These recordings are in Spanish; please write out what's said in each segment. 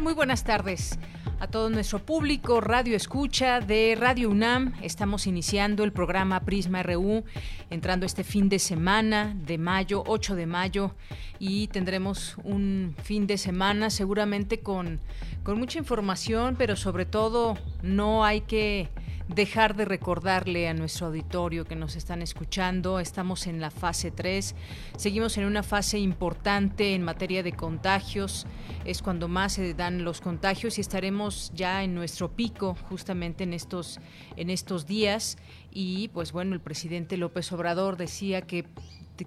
Muy buenas tardes a todo nuestro público, Radio Escucha de Radio UNAM. Estamos iniciando el programa Prisma RU, entrando este fin de semana de mayo, 8 de mayo, y tendremos un fin de semana seguramente con, con mucha información, pero sobre todo no hay que dejar de recordarle a nuestro auditorio que nos están escuchando. Estamos en la fase 3, seguimos en una fase importante en materia de contagios, es cuando más se dan los contagios y estaremos ya en nuestro pico justamente en estos, en estos días. Y pues bueno, el presidente López Obrador decía que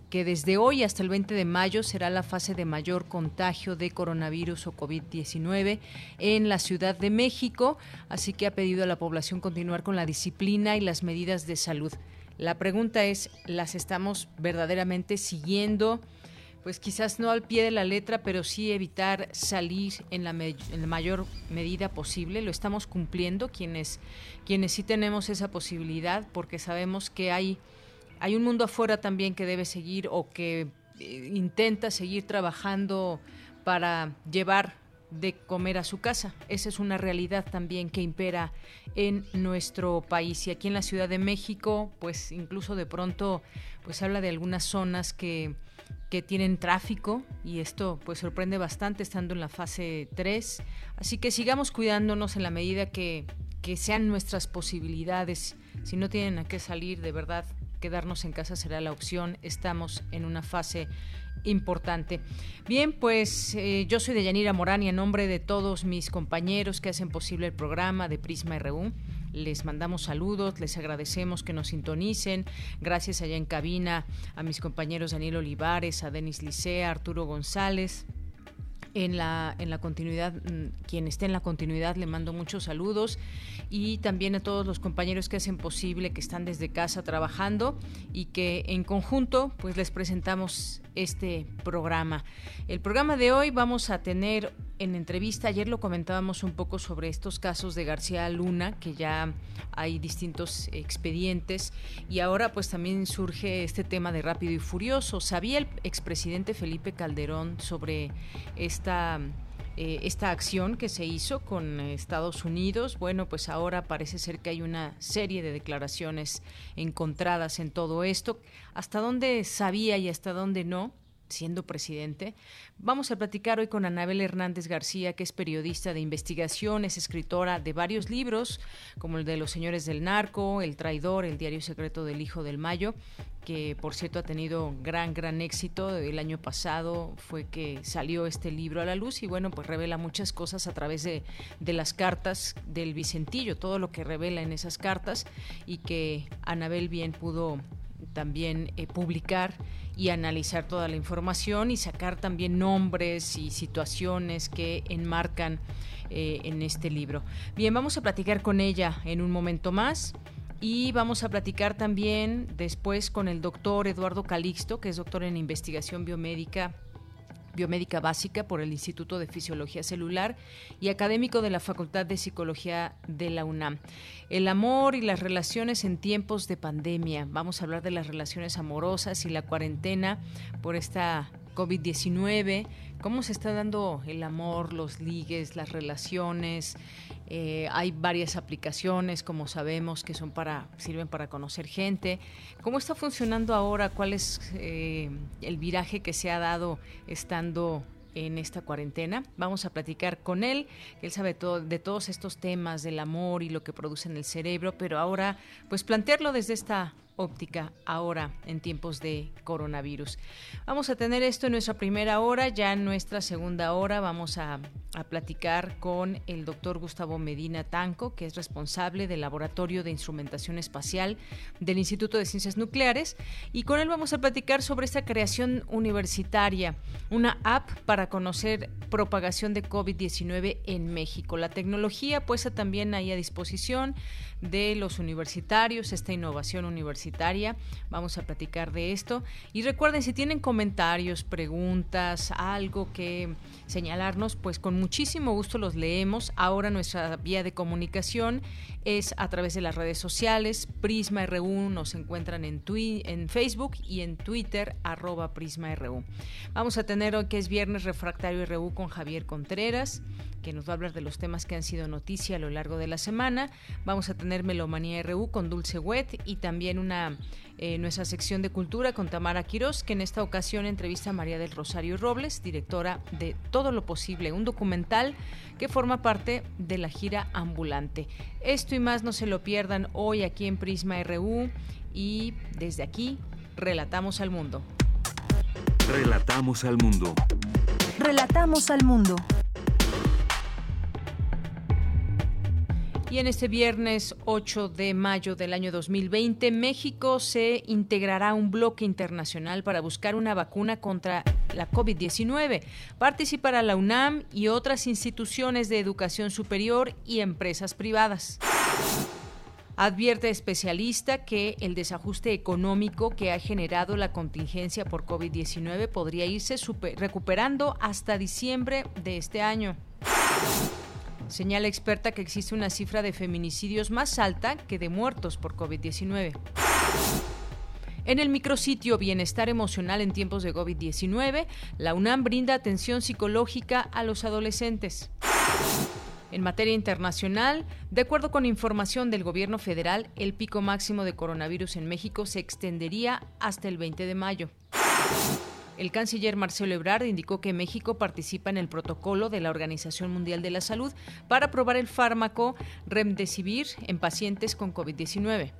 que desde hoy hasta el 20 de mayo será la fase de mayor contagio de coronavirus o COVID-19 en la Ciudad de México, así que ha pedido a la población continuar con la disciplina y las medidas de salud. La pregunta es, ¿las estamos verdaderamente siguiendo? Pues quizás no al pie de la letra, pero sí evitar salir en la, mayor medida posible. Lo estamos cumpliendo quienes, quienes sí tenemos esa posibilidad, porque sabemos que hay hay un mundo afuera también que debe seguir o que eh, intenta seguir trabajando para llevar de comer a su casa. Esa es una realidad también que impera en nuestro país. Y aquí en la Ciudad de México, pues incluso de pronto, pues habla de algunas zonas que, que tienen tráfico y esto pues sorprende bastante estando en la fase 3. Así que sigamos cuidándonos en la medida que, que sean nuestras posibilidades. Si no tienen a qué salir, de verdad, quedarnos en casa será la opción. Estamos en una fase importante. Bien, pues eh, yo soy Deyanira Morán y en nombre de todos mis compañeros que hacen posible el programa de Prisma RU, les mandamos saludos, les agradecemos que nos sintonicen. Gracias allá en cabina a mis compañeros Daniel Olivares, a Denis Licea, Arturo González, en la, en la continuidad, mm, quien esté en la continuidad, le mando muchos saludos y también a todos los compañeros que hacen posible, que están desde casa trabajando y que en conjunto pues les presentamos este programa. El programa de hoy vamos a tener en entrevista, ayer lo comentábamos un poco sobre estos casos de García Luna, que ya hay distintos expedientes y ahora pues también surge este tema de rápido y furioso. ¿Sabía el expresidente Felipe Calderón sobre esta eh, esta acción que se hizo con Estados Unidos. Bueno, pues ahora parece ser que hay una serie de declaraciones encontradas en todo esto. ¿Hasta dónde sabía y hasta dónde no? Siendo presidente. Vamos a platicar hoy con Anabel Hernández García, que es periodista de investigación, es escritora de varios libros, como el de Los Señores del Narco, El Traidor, El Diario Secreto del Hijo del Mayo, que por cierto ha tenido gran, gran éxito. El año pasado fue que salió este libro a la luz y bueno, pues revela muchas cosas a través de, de las cartas del Vicentillo, todo lo que revela en esas cartas y que Anabel bien pudo también eh, publicar y analizar toda la información y sacar también nombres y situaciones que enmarcan eh, en este libro. Bien, vamos a platicar con ella en un momento más. Y vamos a platicar también después con el doctor Eduardo Calixto, que es doctor en investigación biomédica biomédica básica por el Instituto de Fisiología Celular y académico de la Facultad de Psicología de la UNAM. El amor y las relaciones en tiempos de pandemia. Vamos a hablar de las relaciones amorosas y la cuarentena por esta COVID-19, cómo se está dando el amor, los ligues, las relaciones. Eh, hay varias aplicaciones, como sabemos, que son para sirven para conocer gente. ¿Cómo está funcionando ahora? ¿Cuál es eh, el viraje que se ha dado estando en esta cuarentena. Vamos a platicar con él, él sabe todo, de todos estos temas del amor y lo que produce en el cerebro, pero ahora pues plantearlo desde esta óptica ahora en tiempos de coronavirus. Vamos a tener esto en nuestra primera hora, ya en nuestra segunda hora vamos a, platicar con el doctor Gustavo Medina Tanco, que es responsable del Laboratorio de Instrumentación Espacial del Instituto de Ciencias Nucleares, y con él vamos a platicar sobre esta creación universitaria, una app para conocer propagación de COVID-19 en México. La tecnología puesta también ahí a disposición de los universitarios, esta innovación universitaria. Vamos a platicar de esto. Y recuerden, si tienen comentarios, preguntas, algo que señalarnos, pues con muchísimo gusto los leemos. Ahora nuestra vía de comunicación es a través de las redes sociales. Prisma RU nos encuentran en, en Facebook y en Twitter, arroba Prisma RU. Vamos a tener hoy que es viernes refractario RU con Javier Contreras que nos va a hablar de los temas que han sido noticia a lo largo de la semana. Vamos a tener Melomanía RU con Dulce Wet y también una eh, nuestra sección de cultura con Tamara Quirós, que en esta ocasión entrevista a María del Rosario Robles, directora de Todo lo Posible, un documental que forma parte de la gira ambulante. Esto y más no se lo pierdan hoy aquí en Prisma RU y desde aquí relatamos al mundo. Relatamos al mundo. Relatamos al mundo. Y en este viernes 8 de mayo del año 2020, México se integrará a un bloque internacional para buscar una vacuna contra la COVID-19. Participará la UNAM y otras instituciones de educación superior y empresas privadas. Advierte especialista que el desajuste económico que ha generado la contingencia por COVID-19 podría irse recuperando hasta diciembre de este año. Señala experta que existe una cifra de feminicidios más alta que de muertos por COVID-19. En el micrositio Bienestar Emocional en tiempos de COVID-19, la UNAM brinda atención psicológica a los adolescentes. En materia internacional, de acuerdo con información del gobierno federal, el pico máximo de coronavirus en México se extendería hasta el 20 de mayo. El canciller Marcelo Ebrard indicó que México participa en el protocolo de la Organización Mundial de la Salud para probar el fármaco Remdesivir en pacientes con COVID-19.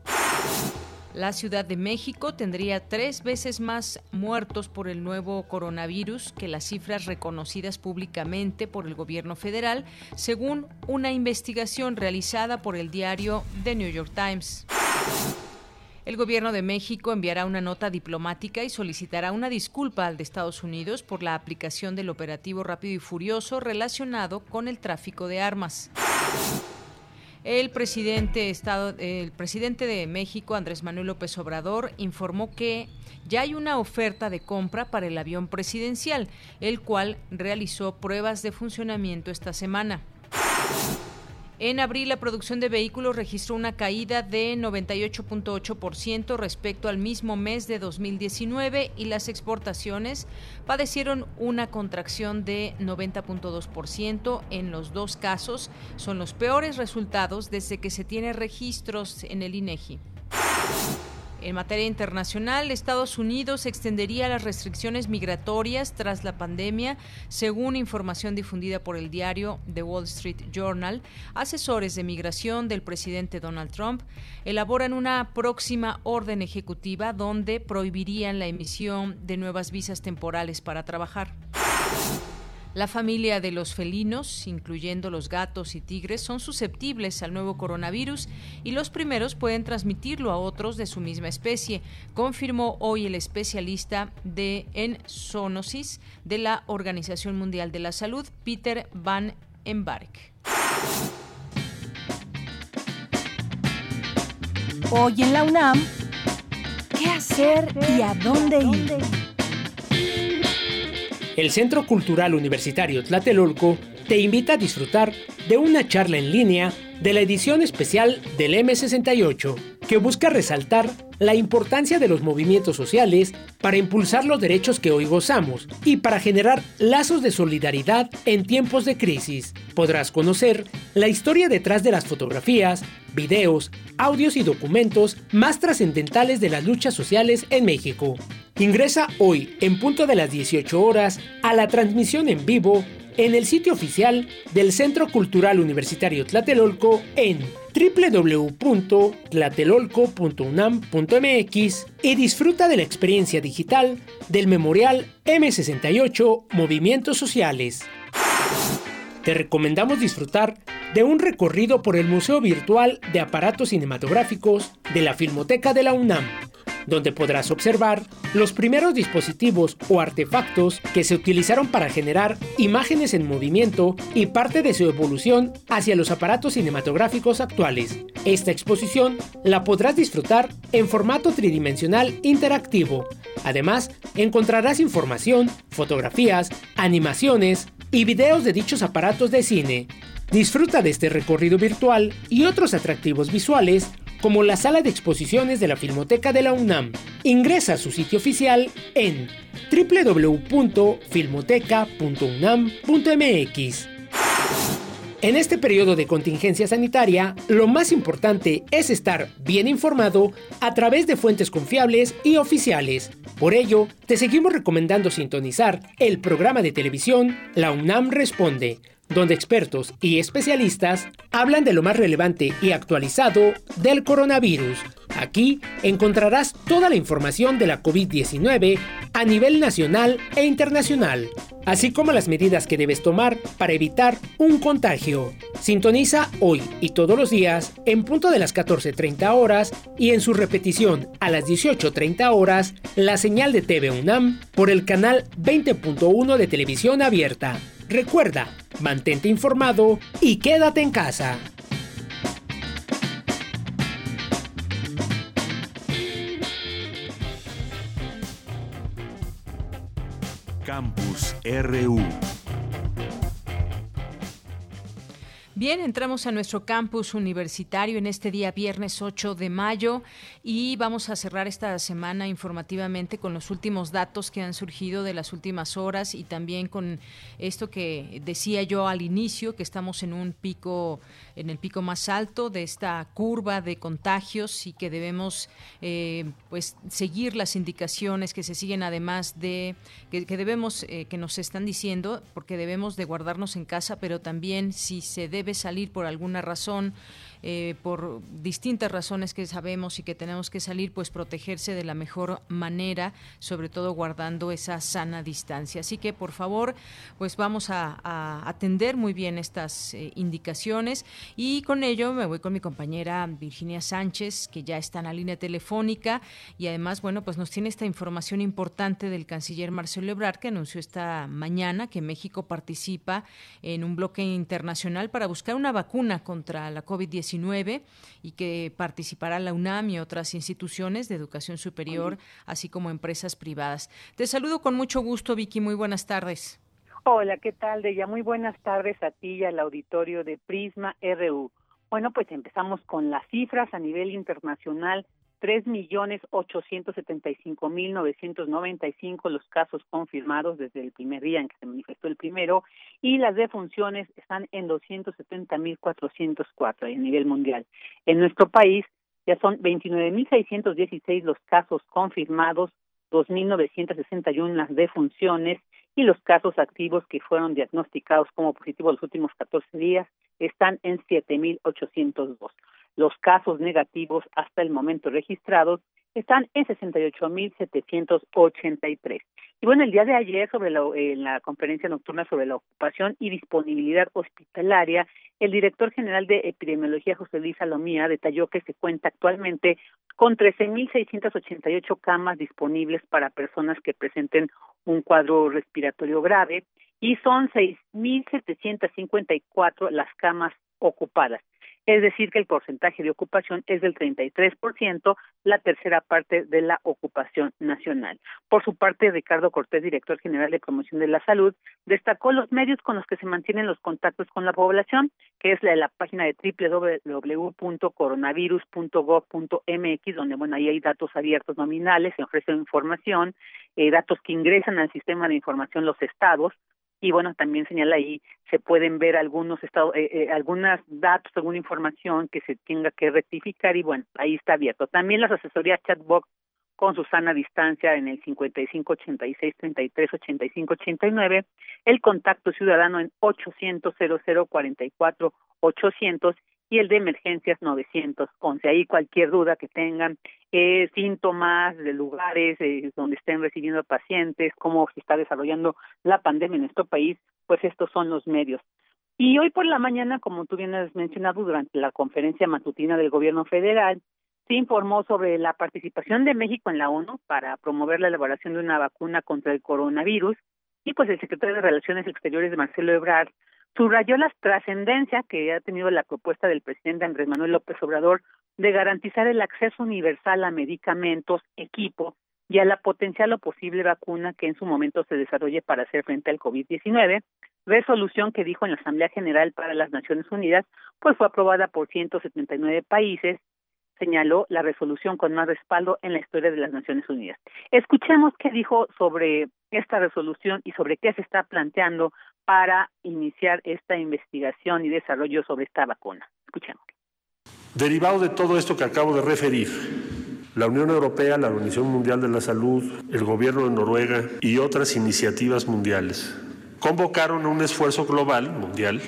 La Ciudad de México tendría tres veces más muertos por el nuevo coronavirus que las cifras reconocidas públicamente por el gobierno federal, según una investigación realizada por el diario The New York Times. El gobierno de México enviará una nota diplomática y solicitará una disculpa al de Estados Unidos por la aplicación del operativo rápido y furioso relacionado con el tráfico de armas. El presidente, Estado, el presidente de México, Andrés Manuel López Obrador, informó que ya hay una oferta de compra para el avión presidencial, el cual realizó pruebas de funcionamiento esta semana. En abril, la producción de vehículos registró una caída de 98.8% respecto al mismo mes de 2019 y las exportaciones padecieron una contracción de 90.2%. En los dos casos son los peores resultados desde que se tiene registros en el INEGI. En materia internacional, Estados Unidos extendería las restricciones migratorias tras la pandemia, según información difundida por el diario The Wall Street Journal. Asesores de migración del presidente Donald Trump elaboran una próxima orden ejecutiva donde prohibirían la emisión de nuevas visas temporales para trabajar. La familia de los felinos, incluyendo los gatos y tigres, son susceptibles al nuevo coronavirus y los primeros pueden transmitirlo a otros de su misma especie, confirmó hoy el especialista de en zoonosis de la Organización Mundial de la Salud, Peter Van Embark. Hoy en la UNAM, ¿qué hacer y a dónde ir? El Centro Cultural Universitario Tlatelolco te invita a disfrutar de una charla en línea de la edición especial del M68, que busca resaltar la importancia de los movimientos sociales para impulsar los derechos que hoy gozamos y para generar lazos de solidaridad en tiempos de crisis. Podrás conocer la historia detrás de las fotografías, videos, audios y documentos más trascendentales de las luchas sociales en México. Ingresa hoy, en punto de las 18 horas, a la transmisión en vivo en el sitio oficial del Centro Cultural Universitario Tlatelolco en www.tlatelolco.unam.mx y disfruta de la experiencia digital del Memorial M68 Movimientos Sociales. Te recomendamos disfrutar de un recorrido por el Museo Virtual de Aparatos Cinematográficos de la Filmoteca de la UNAM donde podrás observar los primeros dispositivos o artefactos que se utilizaron para generar imágenes en movimiento y parte de su evolución hacia los aparatos cinematográficos actuales. Esta exposición la podrás disfrutar en formato tridimensional interactivo. Además, encontrarás información, fotografías, animaciones y videos de dichos aparatos de cine. Disfruta de este recorrido virtual y otros atractivos visuales como la sala de exposiciones de la Filmoteca de la UNAM. Ingresa a su sitio oficial en www.filmoteca.unam.mx. En este periodo de contingencia sanitaria, lo más importante es estar bien informado a través de fuentes confiables y oficiales. Por ello, te seguimos recomendando sintonizar el programa de televisión La UNAM Responde donde expertos y especialistas hablan de lo más relevante y actualizado del coronavirus. Aquí encontrarás toda la información de la COVID-19 a nivel nacional e internacional, así como las medidas que debes tomar para evitar un contagio. Sintoniza hoy y todos los días en punto de las 14.30 horas y en su repetición a las 18.30 horas la señal de TV UNAM por el canal 20.1 de televisión abierta. Recuerda, mantente informado y quédate en casa. Campus RU Bien, entramos a nuestro campus universitario en este día viernes 8 de mayo y vamos a cerrar esta semana informativamente con los últimos datos que han surgido de las últimas horas y también con esto que decía yo al inicio, que estamos en un pico, en el pico más alto de esta curva de contagios y que debemos eh, pues seguir las indicaciones que se siguen además de que, debemos eh, que nos están diciendo porque debemos de guardarnos en casa, pero también si se debe salir por alguna razón eh, por distintas razones que sabemos y que tenemos que salir, pues protegerse de la mejor manera, sobre todo guardando esa sana distancia. Así que, por favor, pues vamos a, atender muy bien estas eh, indicaciones y con ello me voy con mi compañera Virginia Sánchez, que ya está en la línea telefónica y además, bueno, pues nos tiene esta información importante del canciller Marcelo Ebrard, que anunció esta mañana que México participa en un bloque internacional para buscar una vacuna contra la COVID-19 y que participará la UNAM y otras instituciones de educación superior, así como empresas privadas. Te saludo con mucho gusto, Vicky. Muy buenas tardes. Hola, ¿qué tal, Deya? Muy buenas tardes a ti y al auditorio de Prisma RU. Bueno, pues empezamos con las cifras a nivel internacional tres millones ochocientos setenta y cinco mil novecientos noventa y cinco los casos confirmados desde el primer día en que se manifestó el primero y las defunciones están en doscientos setenta mil cuatrocientos cuatro a nivel mundial. En nuestro país ya son veintinueve mil seiscientos dieciséis los casos confirmados, dos mil novecientos sesenta y las defunciones y los casos activos que fueron diagnosticados como positivos los últimos catorce días están en siete mil ochocientos dos. Los casos negativos hasta el momento registrados están en 68.783. Y bueno, el día de ayer, sobre la, en la conferencia nocturna sobre la ocupación y disponibilidad hospitalaria, el director general de epidemiología, José Luis Salomía, detalló que se cuenta actualmente con 13.688 camas disponibles para personas que presenten un cuadro respiratorio grave y son 6.754 las camas ocupadas es decir, que el porcentaje de ocupación es del 33%, la tercera parte de la ocupación nacional. Por su parte, Ricardo Cortés, director general de promoción de la salud, destacó los medios con los que se mantienen los contactos con la población, que es la la página de www.coronavirus.gov.mx, donde bueno, ahí hay datos abiertos nominales, se ofrece información, eh, datos que ingresan al sistema de información los estados, y bueno también señala ahí se pueden ver algunos estados eh, eh, algunos datos alguna información que se tenga que rectificar y bueno ahí está abierto. También las asesorías chatbot con Susana Distancia en el 55 86 33 85 89 el contacto ciudadano en 800 00 44 800 y el de emergencias 911. Ahí cualquier duda que tengan, eh, síntomas de lugares eh, donde estén recibiendo pacientes, cómo se está desarrollando la pandemia en nuestro país, pues estos son los medios. Y hoy por la mañana, como tú bien has mencionado, durante la conferencia matutina del gobierno federal, se informó sobre la participación de México en la ONU para promover la elaboración de una vacuna contra el coronavirus y pues el secretario de Relaciones Exteriores Marcelo Ebrard subrayó la trascendencia que ha tenido la propuesta del presidente Andrés Manuel López Obrador de garantizar el acceso universal a medicamentos, equipo y a la potencial o posible vacuna que en su momento se desarrolle para hacer frente al COVID-19, resolución que dijo en la Asamblea General para las Naciones Unidas, pues fue aprobada por 179 países, señaló la resolución con más respaldo en la historia de las Naciones Unidas. Escuchemos qué dijo sobre esta resolución y sobre qué se está planteando para iniciar esta investigación y desarrollo sobre esta vacuna. Escuchemos. Derivado de todo esto que acabo de referir, la Unión Europea, la Organización Mundial de la Salud, el Gobierno de Noruega y otras iniciativas mundiales convocaron un esfuerzo global, mundial,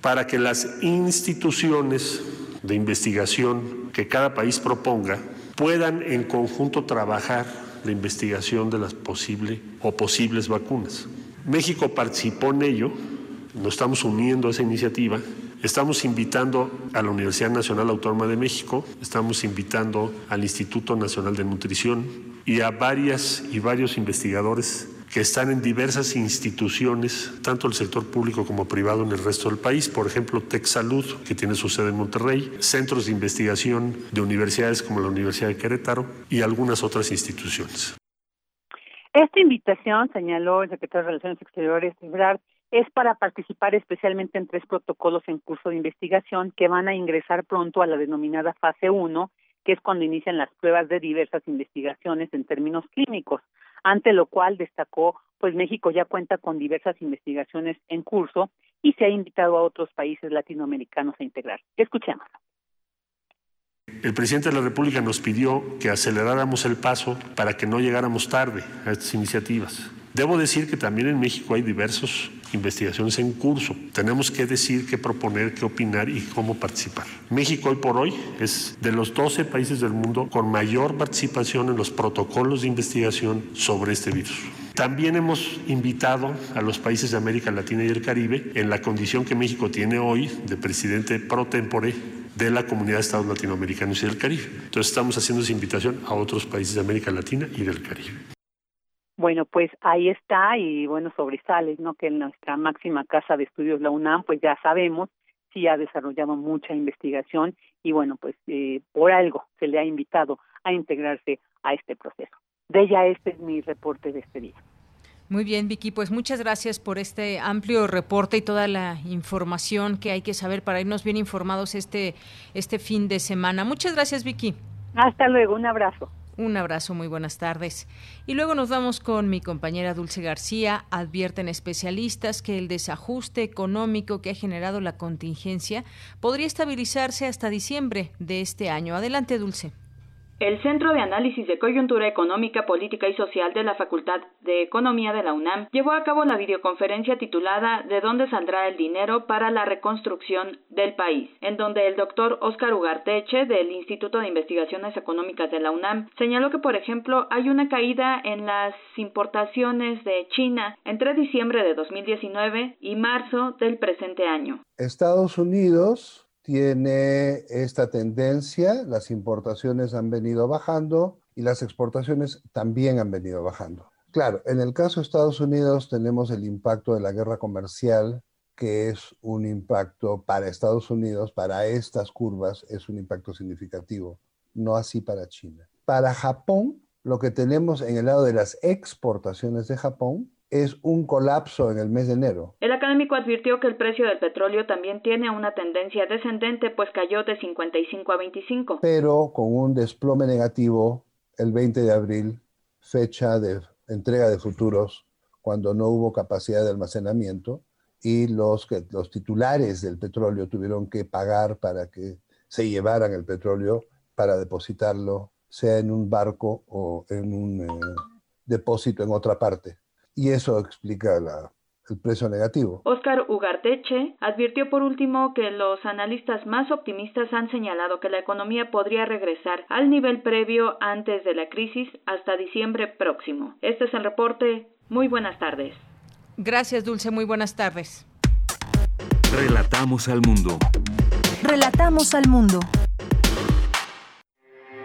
para que las instituciones de investigación que cada país proponga puedan en conjunto trabajar la investigación de las posibles o posibles vacunas. México participó en ello, nos estamos uniendo a esa iniciativa. Estamos invitando a la Universidad Nacional Autónoma de México, estamos invitando al Instituto Nacional de Nutrición y a varias y varios investigadores que están en diversas instituciones, tanto el sector público como privado en el resto del país, por ejemplo, TechSalud, que tiene su sede en Monterrey, centros de investigación de universidades como la Universidad de Querétaro y algunas otras instituciones. Esta invitación, señaló el secretario de Relaciones Exteriores, es para participar especialmente en tres protocolos en curso de investigación que van a ingresar pronto a la denominada fase 1, que es cuando inician las pruebas de diversas investigaciones en términos clínicos, ante lo cual destacó, pues México ya cuenta con diversas investigaciones en curso y se ha invitado a otros países latinoamericanos a integrar. Escuchemos. El presidente de la República nos pidió que aceleráramos el paso para que no llegáramos tarde a estas iniciativas. Debo decir que también en México hay diversas investigaciones en curso. Tenemos que decir, qué proponer, qué opinar y cómo participar. México hoy por hoy es de los 12 países del mundo con mayor participación en los protocolos de investigación sobre este virus. También hemos invitado a los países de América Latina y el Caribe en la condición que México tiene hoy de presidente pro tempore de la comunidad de estados latinoamericanos y del Caribe. Entonces estamos haciendo esa invitación a otros países de América Latina y del Caribe. Bueno, pues ahí está y bueno, sobresale, ¿no? Que en nuestra máxima casa de estudios, la UNAM, pues ya sabemos, sí ha desarrollado mucha investigación y bueno, pues eh, por algo se le ha invitado a integrarse a este proceso. De ella este es mi reporte de este día. Muy bien, Vicky, pues muchas gracias por este amplio reporte y toda la información que hay que saber para irnos bien informados este, este fin de semana. Muchas gracias, Vicky. Hasta luego, un abrazo. Un abrazo, muy buenas tardes. Y luego nos vamos con mi compañera Dulce García. Advierten especialistas que el desajuste económico que ha generado la contingencia podría estabilizarse hasta diciembre de este año. Adelante, Dulce. El Centro de Análisis de Coyuntura Económica, Política y Social de la Facultad de Economía de la UNAM llevó a cabo la videoconferencia titulada ¿De dónde saldrá el dinero para la reconstrucción del país?, en donde el doctor Óscar Ugarteche del Instituto de Investigaciones Económicas de la UNAM señaló que, por ejemplo, hay una caída en las importaciones de China entre diciembre de 2019 y marzo del presente año. Estados Unidos tiene esta tendencia, las importaciones han venido bajando y las exportaciones también han venido bajando. Claro, en el caso de Estados Unidos tenemos el impacto de la guerra comercial, que es un impacto para Estados Unidos, para estas curvas, es un impacto significativo, no así para China. Para Japón, lo que tenemos en el lado de las exportaciones de Japón es un colapso en el mes de enero. El académico advirtió que el precio del petróleo también tiene una tendencia descendente, pues cayó de 55 a 25. Pero con un desplome negativo el 20 de abril, fecha de entrega de futuros, cuando no hubo capacidad de almacenamiento y los, que, los titulares del petróleo tuvieron que pagar para que se llevaran el petróleo para depositarlo, sea en un barco o en un eh, depósito en otra parte y eso explica la, el precio negativo. Oscar Ugarteche advirtió por último que los analistas más optimistas han señalado que la economía podría regresar al nivel previo antes de la crisis hasta diciembre próximo. Este es el reporte. Muy buenas tardes. Gracias, Dulce. Muy buenas tardes. Relatamos al mundo. Relatamos al mundo.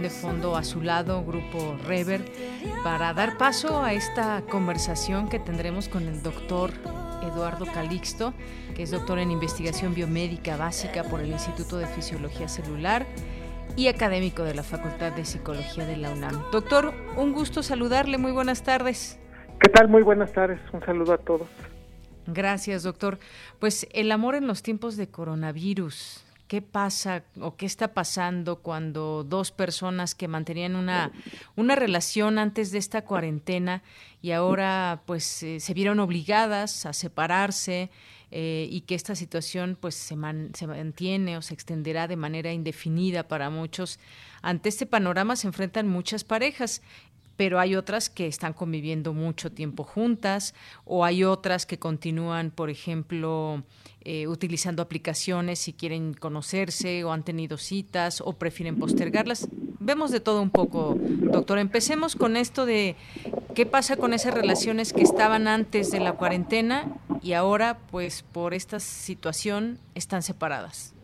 De fondo a su lado, Grupo Rever, para dar paso a esta conversación que tendremos con el doctor Eduardo Calixto, que es doctor en investigación biomédica básica por el Instituto de Fisiología Celular y académico de la Facultad de Psicología de la UNAM. Doctor, un gusto saludarle, muy buenas tardes. ¿Qué tal? Muy buenas tardes, un saludo a todos. Gracias, doctor. Pues el amor en los tiempos de coronavirus, ¿Qué pasa o qué está pasando cuando dos personas que mantenían una, una relación antes de esta cuarentena y ahora pues eh, se vieron obligadas a separarse eh, y que esta situación pues se, se mantiene o se extenderá de manera indefinida para muchos? Ante este panorama se enfrentan muchas parejas pero hay otras que están conviviendo mucho tiempo juntas o hay otras que continúan, por ejemplo, eh, utilizando aplicaciones si quieren conocerse o han tenido citas o prefieren postergarlas. Vemos de todo un poco, doctor. Empecemos con esto de qué pasa con esas relaciones que estaban antes de la cuarentena y ahora, pues, por esta situación, están separadas.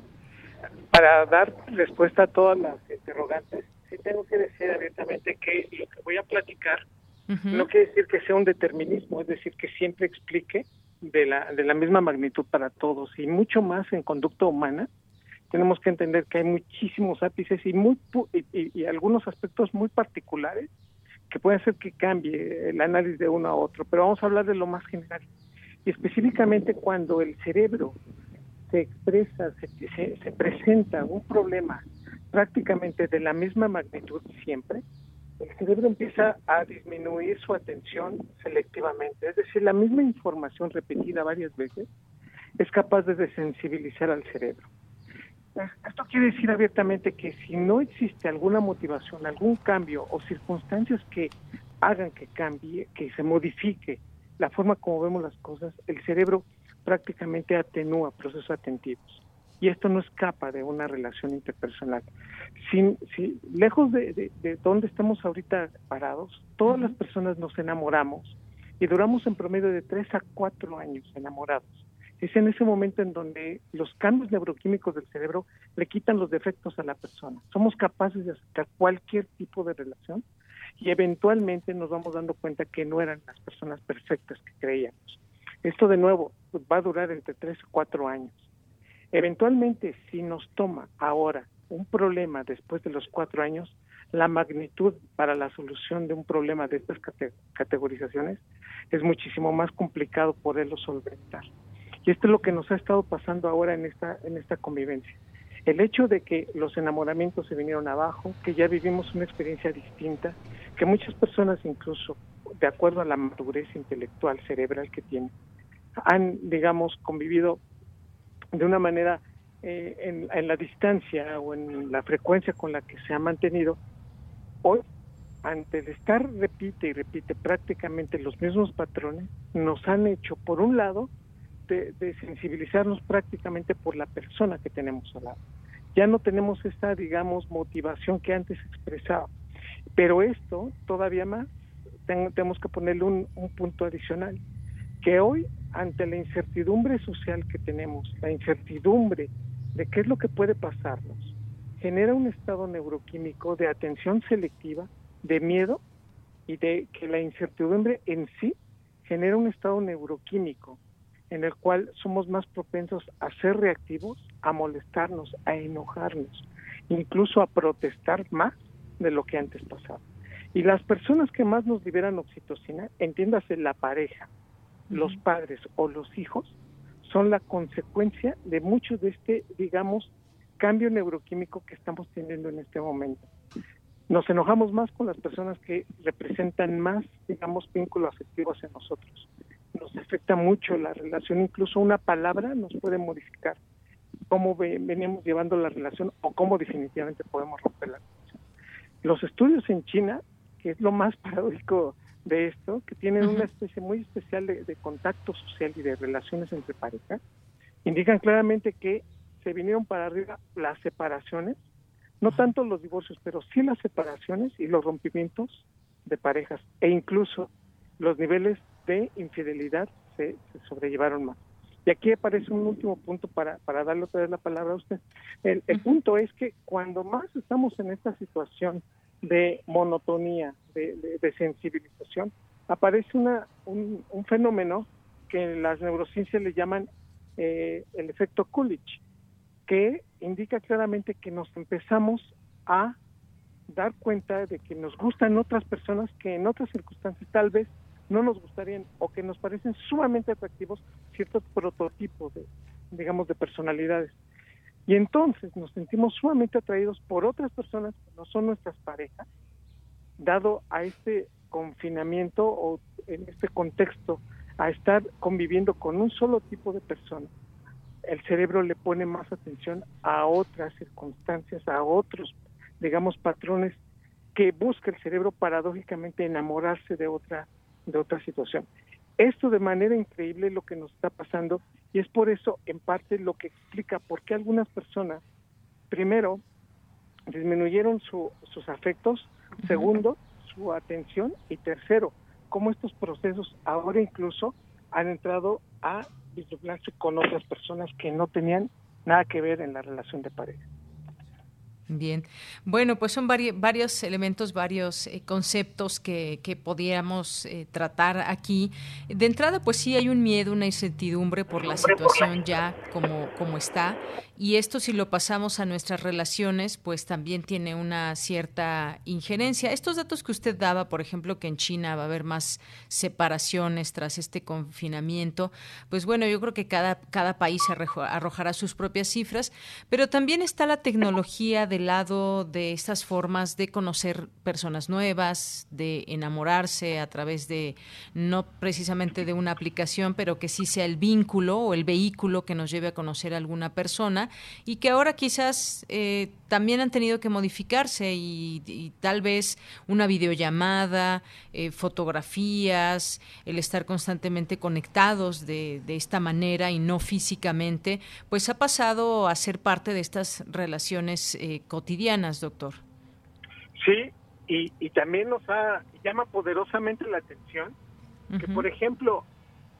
Para dar respuesta a todas las interrogantes, tengo que decir abiertamente que lo que voy a platicar no quiere decir que sea un determinismo, es decir, que siempre explique de la, de la misma magnitud para todos y mucho más en conducta humana. Tenemos que entender que hay muchísimos ápices y, muy, y, algunos aspectos muy particulares que pueden hacer que cambie el análisis de uno a otro, pero vamos a hablar de lo más general. Y específicamente cuando el cerebro se expresa, se, se presenta un problema prácticamente de la misma magnitud siempre, el cerebro empieza a disminuir su atención selectivamente. Es decir, la misma información repetida varias veces es capaz de desensibilizar al cerebro. Esto quiere decir abiertamente que si no existe alguna motivación, algún cambio o circunstancias que hagan que cambie, que se modifique la forma como vemos las cosas, el cerebro prácticamente atenúa procesos atentivos y esto no escapa de una relación interpersonal. Sin, si, lejos de, de, donde estamos ahorita parados, todas las personas nos enamoramos y duramos en promedio de tres a cuatro años enamorados. Es en ese momento en donde los cambios neuroquímicos del cerebro le quitan los defectos a la persona. Somos capaces de aceptar cualquier tipo de relación y eventualmente nos vamos dando cuenta que no eran las personas perfectas que creíamos. Esto de nuevo pues, va a durar entre tres o cuatro años. Eventualmente, si nos toma ahora un problema después de los cuatro años, la magnitud para la solución de un problema de estas categorizaciones es muchísimo más complicado poderlo solventar. Y esto es lo que nos ha estado pasando ahora en esta, en esta convivencia. El hecho de que los enamoramientos se vinieron abajo, que ya vivimos una experiencia distinta, que muchas personas incluso, de acuerdo a la madurez intelectual, cerebral que tienen, han, digamos, convivido de una manera eh, en, la distancia o en la frecuencia con la que se ha mantenido, hoy, ante de estar repite y repite prácticamente los mismos patrones, nos han hecho, por un lado, de, sensibilizarnos prácticamente por la persona que tenemos al lado. Ya no tenemos esta, digamos, motivación que antes expresaba. Pero esto, todavía más, tenemos que ponerle un punto adicional, que hoy ante la incertidumbre social que tenemos, la incertidumbre de qué es lo que puede pasarnos, genera un estado neuroquímico de atención selectiva, de miedo y de que la incertidumbre en sí genera un estado neuroquímico en el cual somos más propensos a ser reactivos, a molestarnos, a enojarnos, incluso a protestar más de lo que antes pasaba. Y las personas que más nos liberan oxitocina, entiéndase la pareja, los padres o los hijos, son la consecuencia de mucho de este, digamos, cambio neuroquímico que estamos teniendo en este momento. Nos enojamos más con las personas que representan más, digamos, vínculos afectivos en nosotros. Nos afecta mucho la relación, incluso una palabra nos puede modificar cómo veníamos llevando la relación o cómo definitivamente podemos romper la relación. Los estudios en China, que es lo más paradójico de esto, que tienen una especie muy especial de, contacto social y de relaciones entre parejas, indican claramente que se vinieron para arriba las separaciones, no tanto los divorcios, pero sí las separaciones y los rompimientos de parejas, e incluso los niveles de infidelidad se, sobrellevaron más. Y aquí aparece un último punto para, para darle otra vez la palabra a usted. El, el punto es que cuando más estamos en esta situación de monotonía, de, sensibilización, aparece una, un, fenómeno que las neurociencias le llaman eh, el efecto Coolidge, que indica claramente que nos empezamos a dar cuenta de que nos gustan otras personas que en otras circunstancias tal vez no nos gustarían o que nos parecen sumamente atractivos ciertos prototipos de, digamos, de personalidades. Y entonces nos sentimos sumamente atraídos por otras personas que no son nuestras parejas, dado a este confinamiento o en este contexto, a estar conviviendo con un solo tipo de persona. El cerebro le pone más atención a otras circunstancias, a otros, digamos, patrones que busca el cerebro paradójicamente enamorarse de otra, de otra situación. Esto de manera increíble lo que nos está pasando y es por eso, en parte, lo que explica por qué algunas personas, primero, disminuyeron sus afectos, segundo, su atención y tercero, cómo estos procesos ahora incluso han entrado a vislumblarse con otras personas que no tenían nada que ver en la relación de pareja. Bien, bueno, pues son varios elementos, varios eh, conceptos que, que podíamos eh, tratar aquí. De entrada, pues sí hay un miedo, una incertidumbre por la situación ya como, como está. Y esto si lo pasamos a nuestras relaciones, pues también tiene una cierta injerencia. Estos datos que usted daba, por ejemplo, que en China va a haber más separaciones tras este confinamiento, pues bueno, yo creo que cada, cada país arrojará sus propias cifras, pero también está la tecnología lado de estas formas de conocer personas nuevas, de enamorarse a través de, no precisamente de una aplicación, pero que sí sea el vínculo o el vehículo que nos lleve a conocer a alguna persona y que ahora quizás eh, también han tenido que modificarse y, tal vez una videollamada, eh, fotografías, el estar constantemente conectados de, de esta manera y no físicamente, pues ha pasado a ser parte de estas relaciones eh, cotidianas, doctor. Sí, y, y también nos ha, llama poderosamente la atención que, por ejemplo,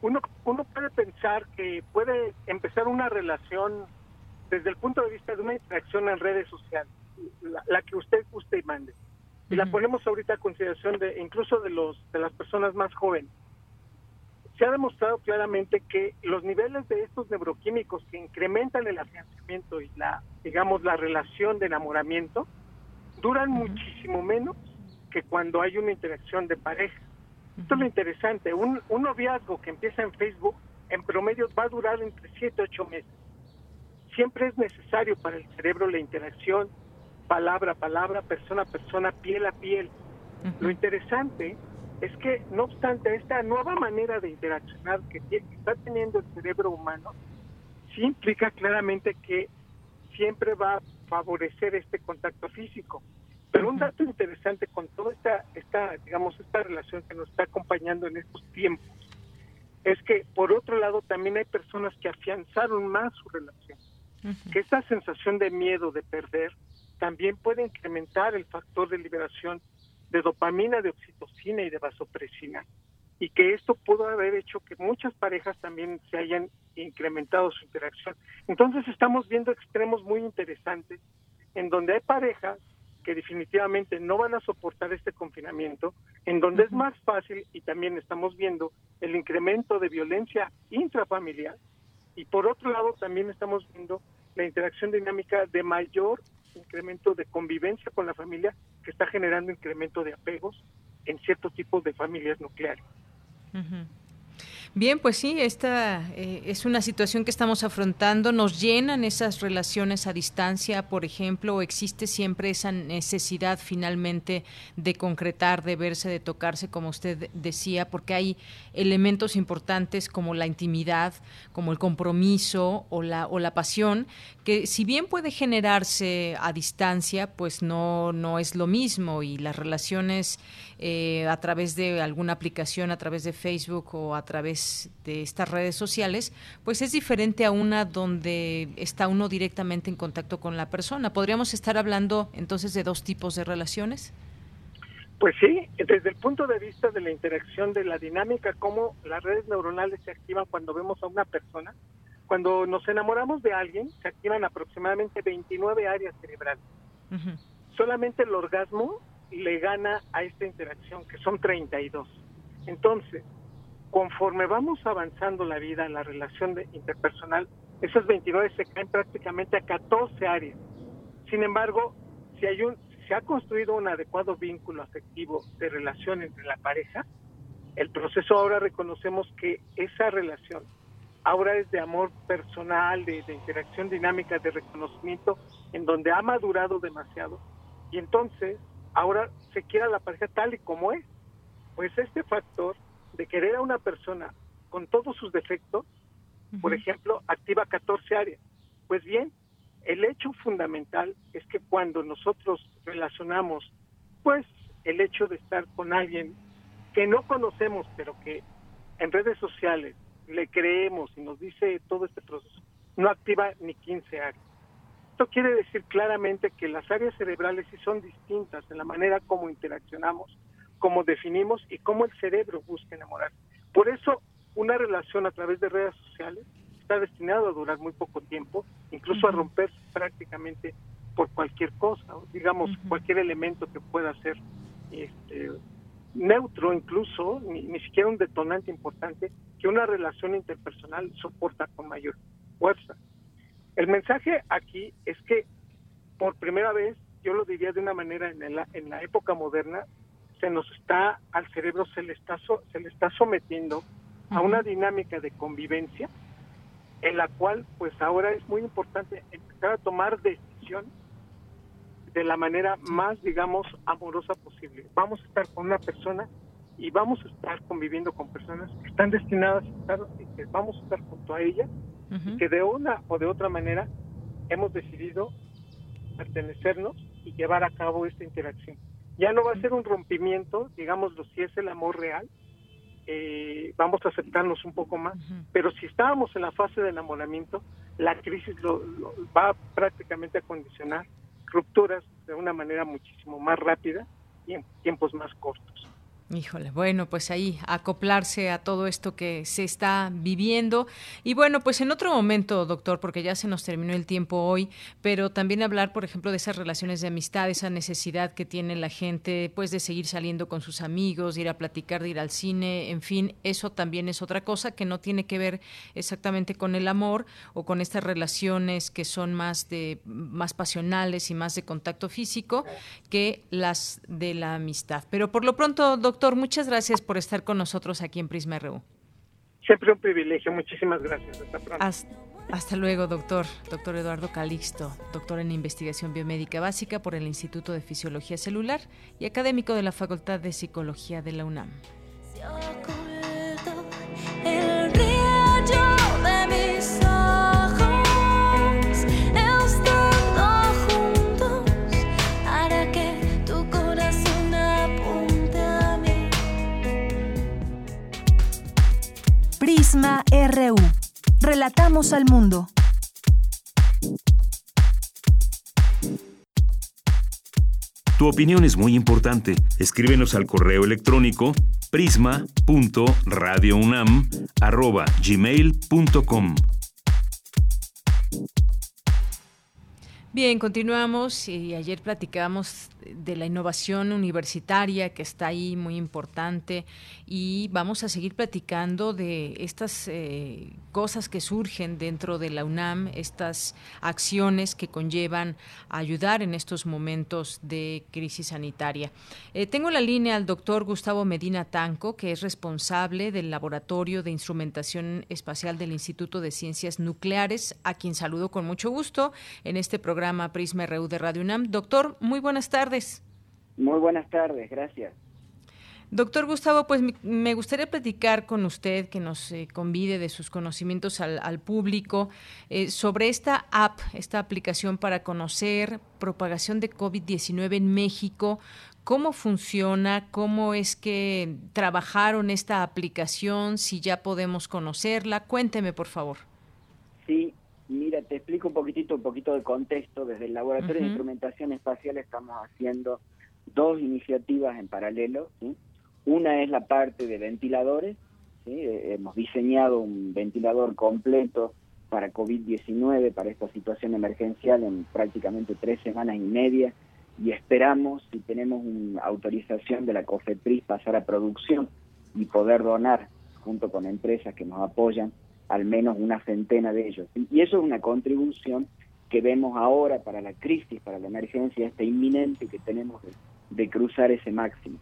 uno, uno puede pensar que puede empezar una relación desde el punto de vista de una interacción en redes sociales, la, que usted guste y mande. Y la ponemos ahorita a consideración de incluso de los de las personas más jóvenes. Se ha demostrado claramente que los niveles de estos neuroquímicos que incrementan el afianzamiento y la digamos la relación de enamoramiento duran muchísimo menos que cuando hay una interacción de pareja. Esto es lo interesante. Un, un noviazgo que empieza en Facebook en promedio va a durar entre 7 y 8 meses siempre es necesario para el cerebro la interacción palabra a palabra, persona a persona, piel a piel. Lo interesante es que, no obstante, esta nueva manera de interaccionar que, está teniendo el cerebro humano, sí implica claramente que siempre va a favorecer este contacto físico. Pero un dato interesante con toda esta, esta, digamos, esta relación que nos está acompañando en estos tiempos, es que por otro lado también hay personas que afianzaron más su relación que esta sensación de miedo de perder también puede incrementar el factor de liberación de dopamina, de oxitocina y de vasopresina. Y que esto pudo haber hecho que muchas parejas también se hayan incrementado su interacción. Entonces estamos viendo extremos muy interesantes en donde hay parejas que definitivamente no van a soportar este confinamiento, en donde es más fácil y también estamos viendo el incremento de violencia intrafamiliar y por otro lado también estamos viendo la interacción dinámica de mayor incremento de convivencia con la familia que está generando incremento de apegos en ciertos tipos de familias nucleares. Bien, pues sí, esta eh, es una situación que estamos afrontando. Nos llenan esas relaciones a distancia, por ejemplo, o existe siempre esa necesidad finalmente de concretar, de verse, de tocarse, como usted decía, porque hay elementos importantes como la intimidad, como el compromiso o la, o la pasión, que si bien puede generarse a distancia, pues no, no es lo mismo y las relaciones eh, a través de alguna aplicación, a través de Facebook o a través de estas redes sociales, pues es diferente a una donde está uno directamente en contacto con la persona. ¿Podríamos estar hablando entonces de dos tipos de relaciones? Pues sí, desde el punto de vista de la interacción, de la dinámica, cómo las redes neuronales se activan cuando vemos a una persona. Cuando nos enamoramos de alguien, se activan aproximadamente 29 áreas cerebrales. Solamente el orgasmo le gana a esta interacción, que son 32. Entonces, conforme vamos avanzando la vida, la relación interpersonal, esas 29 se caen prácticamente a 14 áreas. Sin embargo, si hay un, se ha construido un adecuado vínculo afectivo de relación entre la pareja, el proceso ahora reconocemos que esa relación ahora es de amor personal, de, de interacción dinámica, de reconocimiento, en donde ha madurado demasiado. Y entonces ahora se quiera la pareja tal y como es. Pues este factor de querer a una persona con todos sus defectos, por ejemplo, activa 14 áreas. Pues bien, el hecho fundamental es que cuando nosotros relacionamos, pues, el hecho de estar con alguien que no conocemos, pero que en redes sociales le creemos y nos dice todo este proceso, no activa ni 15 áreas. Esto quiere decir claramente que las áreas cerebrales sí son distintas en la manera como interaccionamos, cómo definimos y cómo el cerebro busca enamorar. Por eso, una relación a través de redes sociales está destinada a durar muy poco tiempo, incluso a romper prácticamente por cualquier cosa, digamos, cualquier elemento que pueda ser este, neutro incluso, ni, ni, siquiera un detonante importante, que una relación interpersonal soporta con mayor fuerza. El mensaje aquí es que por primera vez, yo lo diría de una manera en la, en la época moderna, se nos está, al cerebro se le está, se le está sometiendo a una dinámica de convivencia en la cual pues ahora es muy importante empezar a tomar decisiones de la manera más, digamos, amorosa posible. Vamos a estar con una persona y vamos a estar conviviendo con personas que están destinadas a estar, y que vamos a estar junto a que de una o de otra manera hemos decidido pertenecernos y llevar a cabo esta interacción. Ya no va a ser un rompimiento, digámoslo, si es el amor real, eh, vamos a aceptarnos un poco más, pero si estábamos en la fase de enamoramiento, la crisis lo, va prácticamente a condicionar rupturas de una manera muchísimo más rápida y en tiempos más cortos. Híjole, bueno, pues ahí acoplarse a todo esto que se está viviendo. Y bueno, pues en otro momento, doctor, porque ya se nos terminó el tiempo hoy, pero también hablar, por ejemplo, de esas relaciones de amistad, esa necesidad que tiene la gente, pues de seguir saliendo con sus amigos, de ir a platicar, de ir al cine, en fin, eso también es otra cosa que no tiene que ver exactamente con el amor o con estas relaciones que son más de más pasionales y más de contacto físico que las de la amistad. Pero por lo pronto, doctor, Doctor, muchas gracias por estar con nosotros aquí en Prisma RU. Siempre un privilegio, muchísimas gracias. Hasta pronto. Hasta, luego, doctor. Doctor Eduardo Calixto, doctor en investigación biomédica básica por el Instituto de Fisiología Celular y académico de la Facultad de Psicología de la UNAM. Prisma RU. Relatamos al mundo. Tu opinión es muy importante. Escríbenos al correo electrónico prisma.radiounam@gmail.com. Bien, continuamos y ayer platicábamos de la innovación universitaria que está ahí muy importante y vamos a seguir platicando de estas eh, cosas que surgen dentro de la UNAM, estas acciones que conllevan ayudar en estos momentos de crisis sanitaria. Eh, tengo la línea al doctor Gustavo Medina Tanco, que es responsable del Laboratorio de Instrumentación Espacial del Instituto de Ciencias Nucleares, a quien saludo con mucho gusto en este programa Prisma RU de Radio UNAM. Doctor, muy buenas tardes. Muy buenas tardes, gracias. Doctor Gustavo, pues me gustaría platicar con usted, que nos eh, convide de sus conocimientos al, público eh, sobre esta app, esta aplicación para conocer propagación de COVID-19 en México, cómo funciona, cómo es que trabajaron esta aplicación, si ya podemos conocerla. Cuénteme, por favor. Sí, mira, te explico un poquitito, un poquito de contexto. Desde el Laboratorio de Instrumentación Espacial estamos haciendo dos iniciativas en paralelo. Una es la parte de ventiladores. Eh, hemos diseñado un ventilador completo para COVID-19, para esta situación emergencial en prácticamente tres semanas y media y esperamos, si tenemos una autorización de la COFEPRIS, pasar a producción y poder donar junto con empresas que nos apoyan al menos una centena de ellos. Y eso es una contribución que vemos ahora para la crisis, para la emergencia esta inminente que tenemos de, cruzar ese máximo.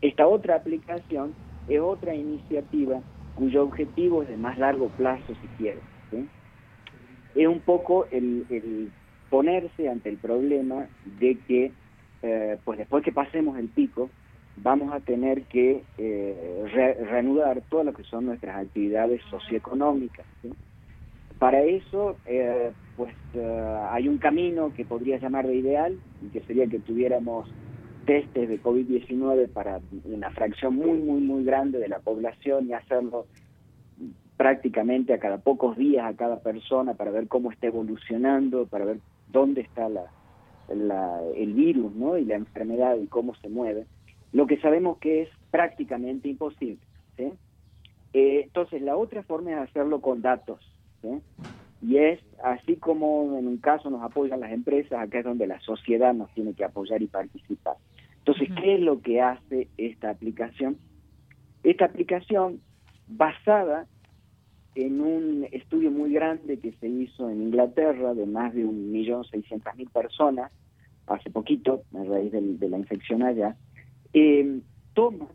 Esta otra aplicación es otra iniciativa cuyo objetivo es de más largo plazo, si quieres. Es un poco el, ponerse ante el problema de que, eh, pues después que pasemos el pico, vamos a tener que eh, reanudar todo lo que son nuestras actividades socioeconómicas. Para eso, eh, pues eh, hay un camino que podría llamar de ideal, que sería que tuviéramos testes de COVID-19 para una fracción muy, muy, muy grande de la población y hacerlo prácticamente a cada pocos días a cada persona para ver cómo está evolucionando, para ver dónde está la, el virus ¿no? y la enfermedad y cómo se mueve lo que sabemos que es prácticamente imposible. ¿sí? Eh, entonces, la otra forma es hacerlo con datos. Y es así como en un caso nos apoyan las empresas, acá es donde la sociedad nos tiene que apoyar y participar. Entonces, ¿qué es lo que hace esta aplicación? Esta aplicación basada en un estudio muy grande que se hizo en Inglaterra de más de un millón seiscientas mil personas hace poquito, a raíz de la infección allá, eh, toma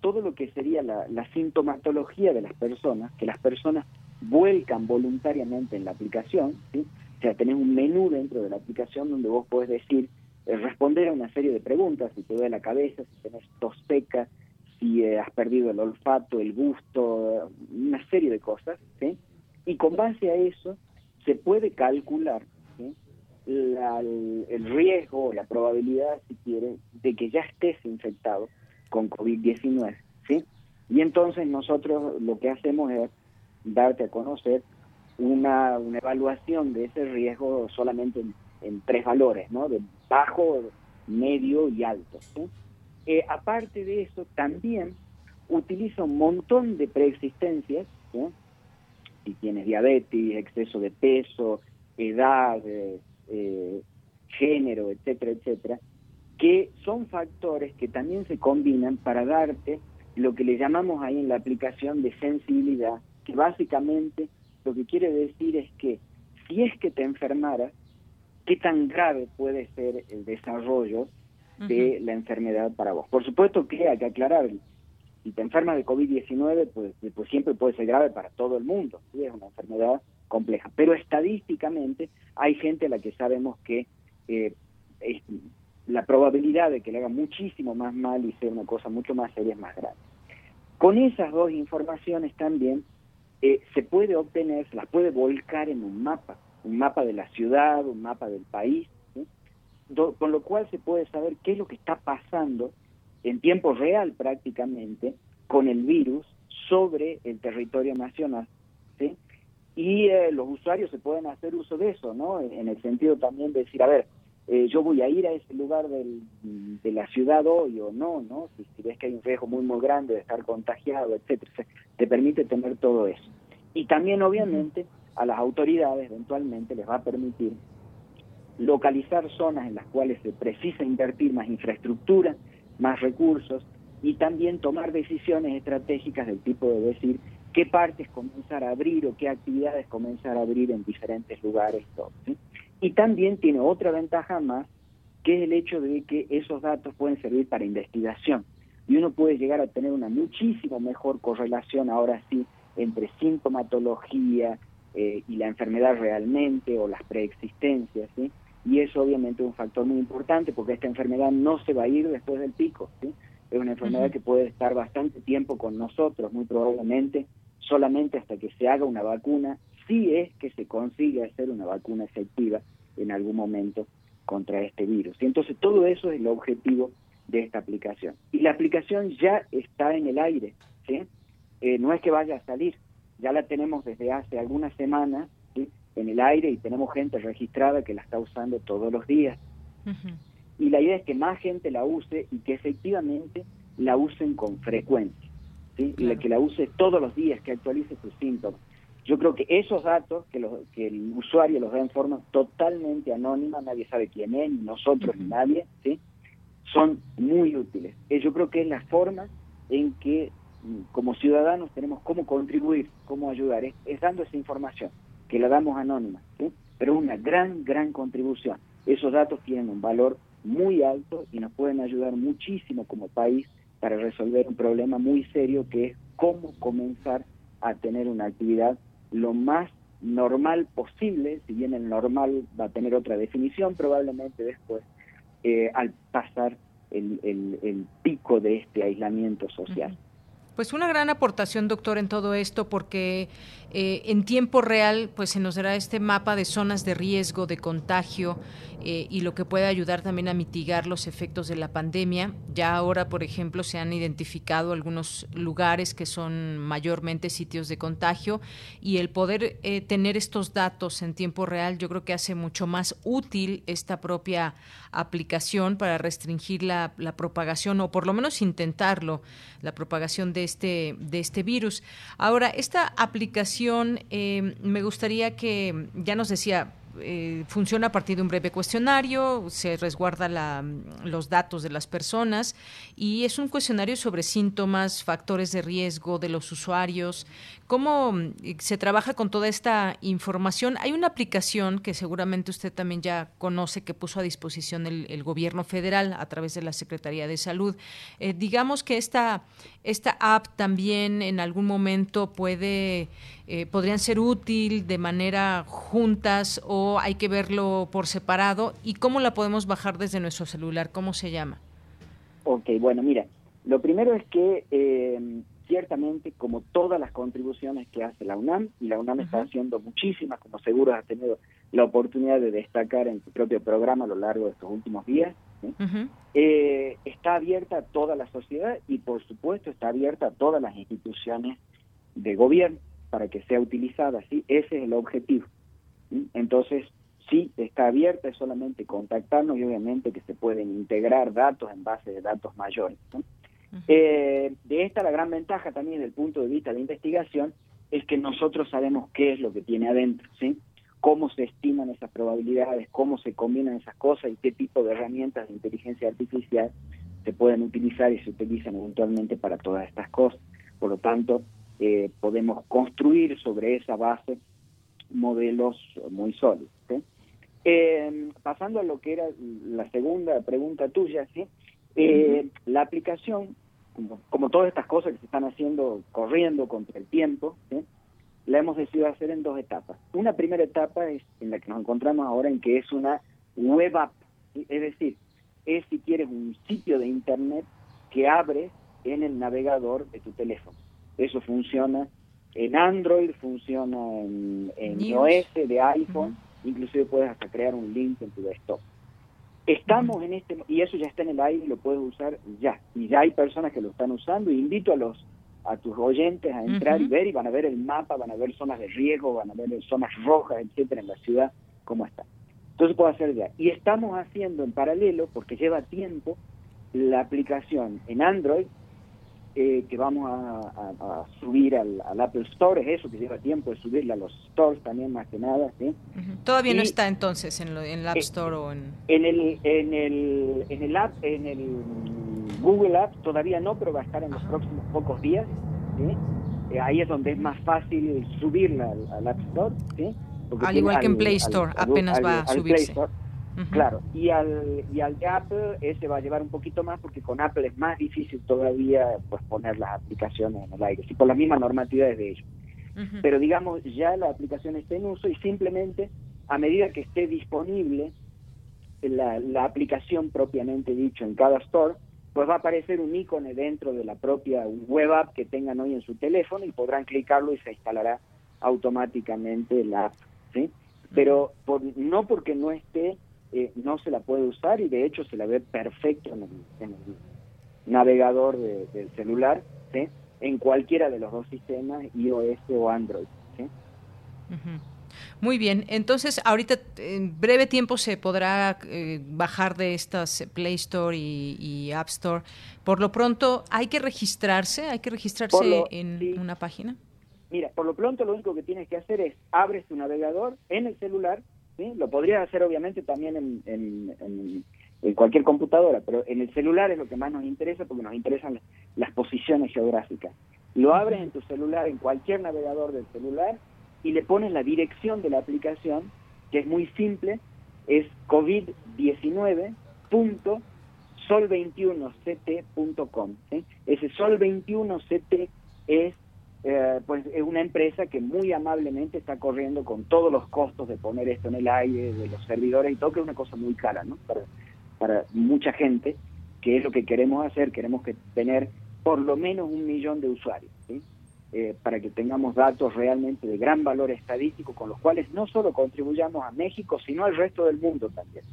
todo lo que sería la, sintomatología de las personas, que las personas vuelcan voluntariamente en la aplicación, o sea, tenés un menú dentro de la aplicación donde vos podés decir, eh, responder a una serie de preguntas, si te duele la cabeza, si tenés tos seca, si eh, has perdido el olfato, el gusto, una serie de cosas, y con base a eso se puede calcular el, riesgo la probabilidad, si quiere, de que ya estés infectado con COVID-19, ¿sí? Y entonces nosotros lo que hacemos es darte a conocer una, una evaluación de ese riesgo solamente en, tres valores, ¿no? De bajo, medio y alto. Eh, aparte de eso, también utiliza un montón de preexistencias, si tienes diabetes, exceso de peso, edad, eh, eh, género, etcétera, etcétera, que son factores que también se combinan para darte lo que le llamamos ahí en la aplicación de sensibilidad, que básicamente lo que quiere decir es que si es que te enfermara, qué tan grave puede ser el desarrollo de la enfermedad para vos. Por supuesto que hay que aclarar, si te enfermas de COVID-19, pues, pues siempre puede ser grave para todo el mundo, es una enfermedad compleja. Pero estadísticamente hay gente a la que sabemos que eh, la probabilidad de que le haga muchísimo más mal y sea una cosa mucho más seria es más grande. Con esas dos informaciones también eh, se puede obtener, se las puede volcar en un mapa, un mapa de la ciudad, un mapa del país, con lo cual se puede saber qué es lo que está pasando en tiempo real prácticamente con el virus sobre el territorio nacional. ¿sí? Y eh, los usuarios se pueden hacer uso de eso, ¿no? En el sentido también de decir, a ver, eh, yo voy a ir a ese lugar de la ciudad hoy o no, ¿no? Si, ves que hay un riesgo muy, muy grande de estar contagiado, etcétera, te permite tener todo eso. Y también, obviamente, a las autoridades eventualmente les va a permitir localizar zonas en las cuales se precisa invertir más infraestructura, más recursos y también tomar decisiones estratégicas del tipo de decir qué partes comenzar a abrir o qué actividades comenzar a abrir en diferentes lugares. Y también tiene otra ventaja más, que es el hecho de que esos datos pueden servir para investigación y uno puede llegar a tener una muchísimo mejor correlación ahora sí entre sintomatología eh, y la enfermedad realmente o las preexistencias, ¿sí? Y eso obviamente es un factor muy importante porque esta enfermedad no se va a ir después del pico, ¿sí? Es una enfermedad que puede estar bastante tiempo con nosotros, muy probablemente solamente hasta que se haga una vacuna, si es que se consigue hacer una vacuna efectiva en algún momento contra este virus. Y entonces todo eso es el objetivo de esta aplicación. Y la aplicación ya está en el aire, ¿sí? Eh, no es que vaya a salir, ya la tenemos desde hace algunas semanas en el aire y tenemos gente registrada que la está usando todos los días. Y la idea es que más gente la use y que efectivamente la usen con frecuencia, ¿sí? que la use todos los días, que actualice sus síntomas. Yo creo que esos datos, que, los, que el usuario los da en forma totalmente anónima, nadie sabe quién es, ni nosotros, ni nadie, ¿sí? son muy útiles. Eh, yo creo que es la forma en que mm, como ciudadanos tenemos cómo contribuir, cómo ayudar, es, dando esa información, que la damos anónima, pero es una gran, gran contribución. Esos datos tienen un valor muy alto y nos pueden ayudar muchísimo como país para resolver un problema muy serio que es cómo comenzar a tener una actividad lo más normal posible, si bien el normal va a tener otra definición probablemente después, eh, al pasar el, el, pico de este aislamiento social. Pues una gran aportación, doctor, en todo esto, porque eh, en tiempo real pues se nos dará este mapa de zonas de riesgo, de contagio eh, y lo que puede ayudar también a mitigar los efectos de la pandemia. Ya ahora, por ejemplo, se han identificado algunos lugares que son mayormente sitios de contagio y el poder eh, tener estos datos en tiempo real yo creo que hace mucho más útil esta propia aplicación para restringir la, la propagación o por lo menos intentarlo, la propagación de este, de este virus. Ahora, esta aplicación eh, me gustaría que, ya nos decía, eh, funciona a partir de un breve cuestionario, se resguarda los datos de las personas y es un cuestionario sobre síntomas, factores de riesgo de los usuarios, cómo mm, se trabaja con toda esta información. Hay una aplicación que seguramente usted también ya conoce que puso a disposición el, gobierno federal a través de la Secretaría de Salud. Eh, digamos que esta, esta app también en algún momento puede eh, podrían ser útil de manera juntas o hay que verlo por separado y cómo la podemos bajar desde nuestro celular, cómo se llama. Ok, bueno, mira, lo primero es que eh, ciertamente como todas las contribuciones que hace la UNAM, y la UNAM está haciendo muchísimas, como seguro has tenido la oportunidad de destacar en tu propio programa a lo largo de estos últimos días, eh, está abierta a toda la sociedad y por supuesto está abierta a todas las instituciones de gobierno para que sea utilizada, ¿sí? Ese es el objetivo. Entonces, sí, está abierta, es solamente contactarnos y obviamente que se pueden integrar datos en base de datos mayores. Eh, de esta la gran ventaja también desde el punto de vista de investigación es que nosotros sabemos qué es lo que tiene adentro, ¿sí? cómo se estiman esas probabilidades, cómo se combinan esas cosas y qué tipo de herramientas de inteligencia artificial se pueden utilizar y se utilizan eventualmente para todas estas cosas. Por lo tanto, eh, podemos construir sobre esa base modelos muy sólidos. Eh, pasando a lo que era la segunda pregunta tuya, ¿sí? Eh, la aplicación, como, todas estas cosas que se están haciendo corriendo contra el tiempo, la hemos decidido hacer en dos etapas. Una primera etapa es en la que nos encontramos ahora en que es una web app, es decir, es si quieres un sitio de internet que abre en el navegador de tu teléfono. Eso funciona en Android, funciona en, iOS de iPhone, inclusive puedes hasta crear un link en tu desktop. Estamos en este, y eso ya está en el aire y lo puedes usar ya. Y ya hay personas que lo están usando y invito a los a tus oyentes a entrar y ver y van a ver el mapa, van a ver zonas de riesgo, van a ver zonas rojas, etcétera, en la ciudad, cómo está. Entonces puedo hacer ya. Y estamos haciendo en paralelo, porque lleva tiempo, la aplicación en Android eh, que vamos a, subir al, Apple Store, es eso que lleva tiempo de subirla a los stores también más que nada. ¿sí? Todavía no está entonces en, el App eh, Store o en... En el, en el, en el App, en el Google App todavía no, pero va a estar en los próximos pocos días. ¿sí? Eh, ahí es donde es más fácil subirla al, App Store. ¿sí? al igual que en Play Store, apenas va a subirse. Claro, y al, y al de Apple ese va a llevar un poquito más porque con Apple es más difícil todavía pues poner las aplicaciones en el aire, y por las mismas normativas de ellos. Pero digamos, ya la aplicación está en uso y simplemente a medida que esté disponible la, la aplicación propiamente dicho en cada store, pues va a aparecer un icono dentro de la propia web app que tengan hoy en su teléfono y podrán clicarlo y se instalará automáticamente la app, ¿sí? Pero por, no porque no esté eh, no se la puede usar y de hecho se la ve perfecto en el, navegador del celular, en cualquiera de los dos sistemas, iOS o Android. Muy bien, entonces ahorita en breve tiempo se podrá eh, bajar de estas Play Store y, App Store. Por lo pronto, ¿hay que registrarse? ¿Hay que registrarse en una página? Mira, por lo pronto lo único que tienes que hacer es abres tu navegador en el celular lo podrías hacer obviamente también en, cualquier computadora, pero en el celular es lo que más nos interesa porque nos interesan las posiciones geográficas. Lo abres en tu celular, en cualquier navegador del celular, y le pones la dirección de la aplicación, que es muy simple, es covid19.sol21ct.com. Ese sol21ct es eh, pues es una empresa que muy amablemente está corriendo con todos los costos de poner esto en el aire, de los servidores y todo, que es una cosa muy cara, ¿no? Para, mucha gente, que es lo que queremos hacer, queremos que tener por lo menos un millón de usuarios, eh, para que tengamos datos realmente de gran valor estadístico con los cuales no solo contribuyamos a México, sino al resto del mundo también.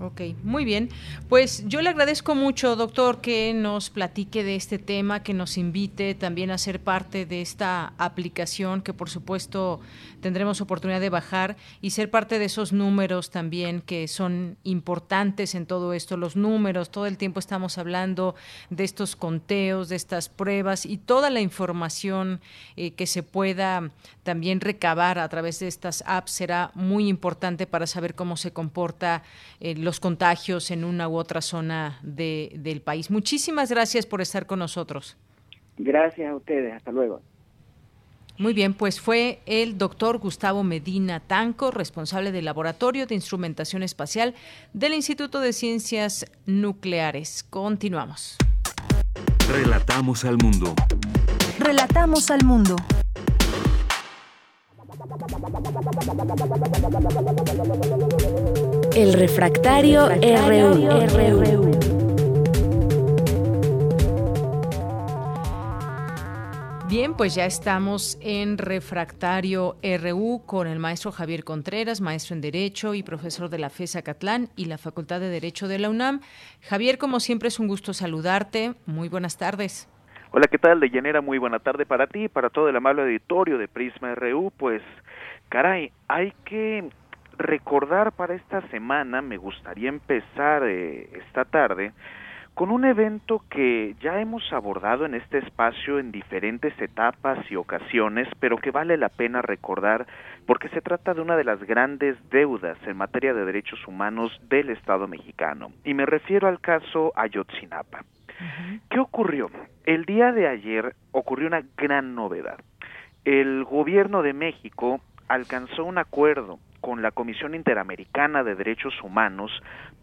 Ok, muy bien. Pues yo le agradezco mucho, doctor, que nos platique de este tema, que nos invite también a ser parte de esta aplicación que por supuesto tendremos oportunidad de bajar y ser parte de esos números también que son importantes en todo esto. Los números, todo el tiempo estamos hablando de estos conteos, de estas pruebas y toda la información eh, que se pueda también recabar a través de estas apps será muy importante para saber cómo se comporta el los contagios en una u otra zona de, del país. Muchísimas gracias por estar con nosotros. Gracias a ustedes, hasta luego. Muy bien, pues fue el doctor Gustavo Medina Tanco, responsable del Laboratorio de Instrumentación Espacial del Instituto de Ciencias Nucleares. Continuamos. Relatamos al mundo. Relatamos al mundo. El refractario, RU. Bien, pues ya estamos en Refractario RU con el maestro Javier Contreras, maestro en Derecho y profesor de la FESA Catlán y la Facultad de Derecho de la UNAM. Javier, como siempre es un gusto saludarte. Muy buenas tardes. Hola, ¿qué tal? De muy buena tarde para ti y para todo el amable auditorio de Prisma RU. Pues, caray, hay que recordar para esta semana, me gustaría empezar eh, esta tarde con un evento que ya hemos abordado en este espacio en diferentes etapas y ocasiones, pero que vale la pena recordar porque se trata de una de las grandes deudas en materia de derechos humanos del Estado mexicano. Y me refiero al caso Ayotzinapa. ¿Qué ocurrió? El día de ayer ocurrió una gran novedad. El gobierno de México alcanzó un acuerdo con la Comisión Interamericana de Derechos Humanos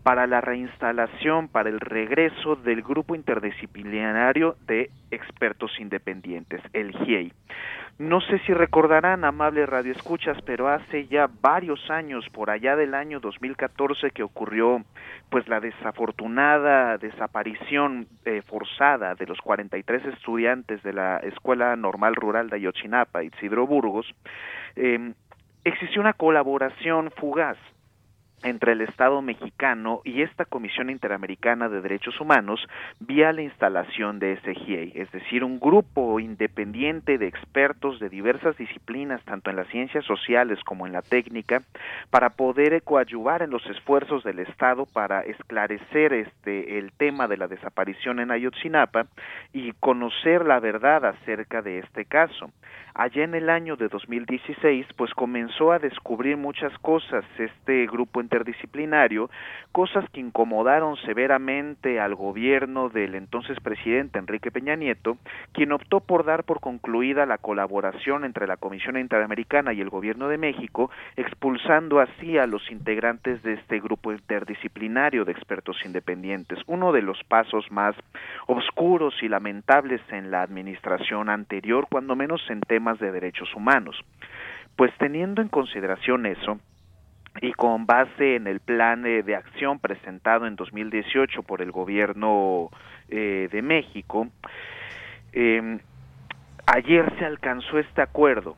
para la reinstalación, para el regreso del Grupo Interdisciplinario de Expertos Independientes, el GIEI. No sé si recordarán, amables radioescuchas, pero hace ya varios años, por allá del año 2014, que ocurrió pues la desafortunada desaparición eh, forzada de los 43 estudiantes de la Escuela Normal Rural de Ayotzinapa, Isidro Burgos, eh, existió una colaboración fugaz entre el Estado mexicano y esta Comisión Interamericana de Derechos Humanos vía la instalación de SGA, es decir, un grupo independiente de expertos de diversas disciplinas, tanto en las ciencias sociales como en la técnica, para poder coadyuvar en los esfuerzos del Estado para esclarecer este el tema de la desaparición en Ayotzinapa y conocer la verdad acerca de este caso. Allá en el año de 2016, pues comenzó a descubrir muchas cosas este grupo interdisciplinario, cosas que incomodaron severamente al gobierno del entonces presidente Enrique Peña Nieto, quien optó por dar por concluida la colaboración entre la Comisión Interamericana y el gobierno de México, expulsando así a los integrantes de este grupo interdisciplinario de expertos independientes, uno de los pasos más oscuros y lamentables en la administración anterior, cuando menos en de derechos humanos. Pues teniendo en consideración eso, y con base en el plan de acción presentado en 2018 por el gobierno eh, de México, eh, ayer se alcanzó este acuerdo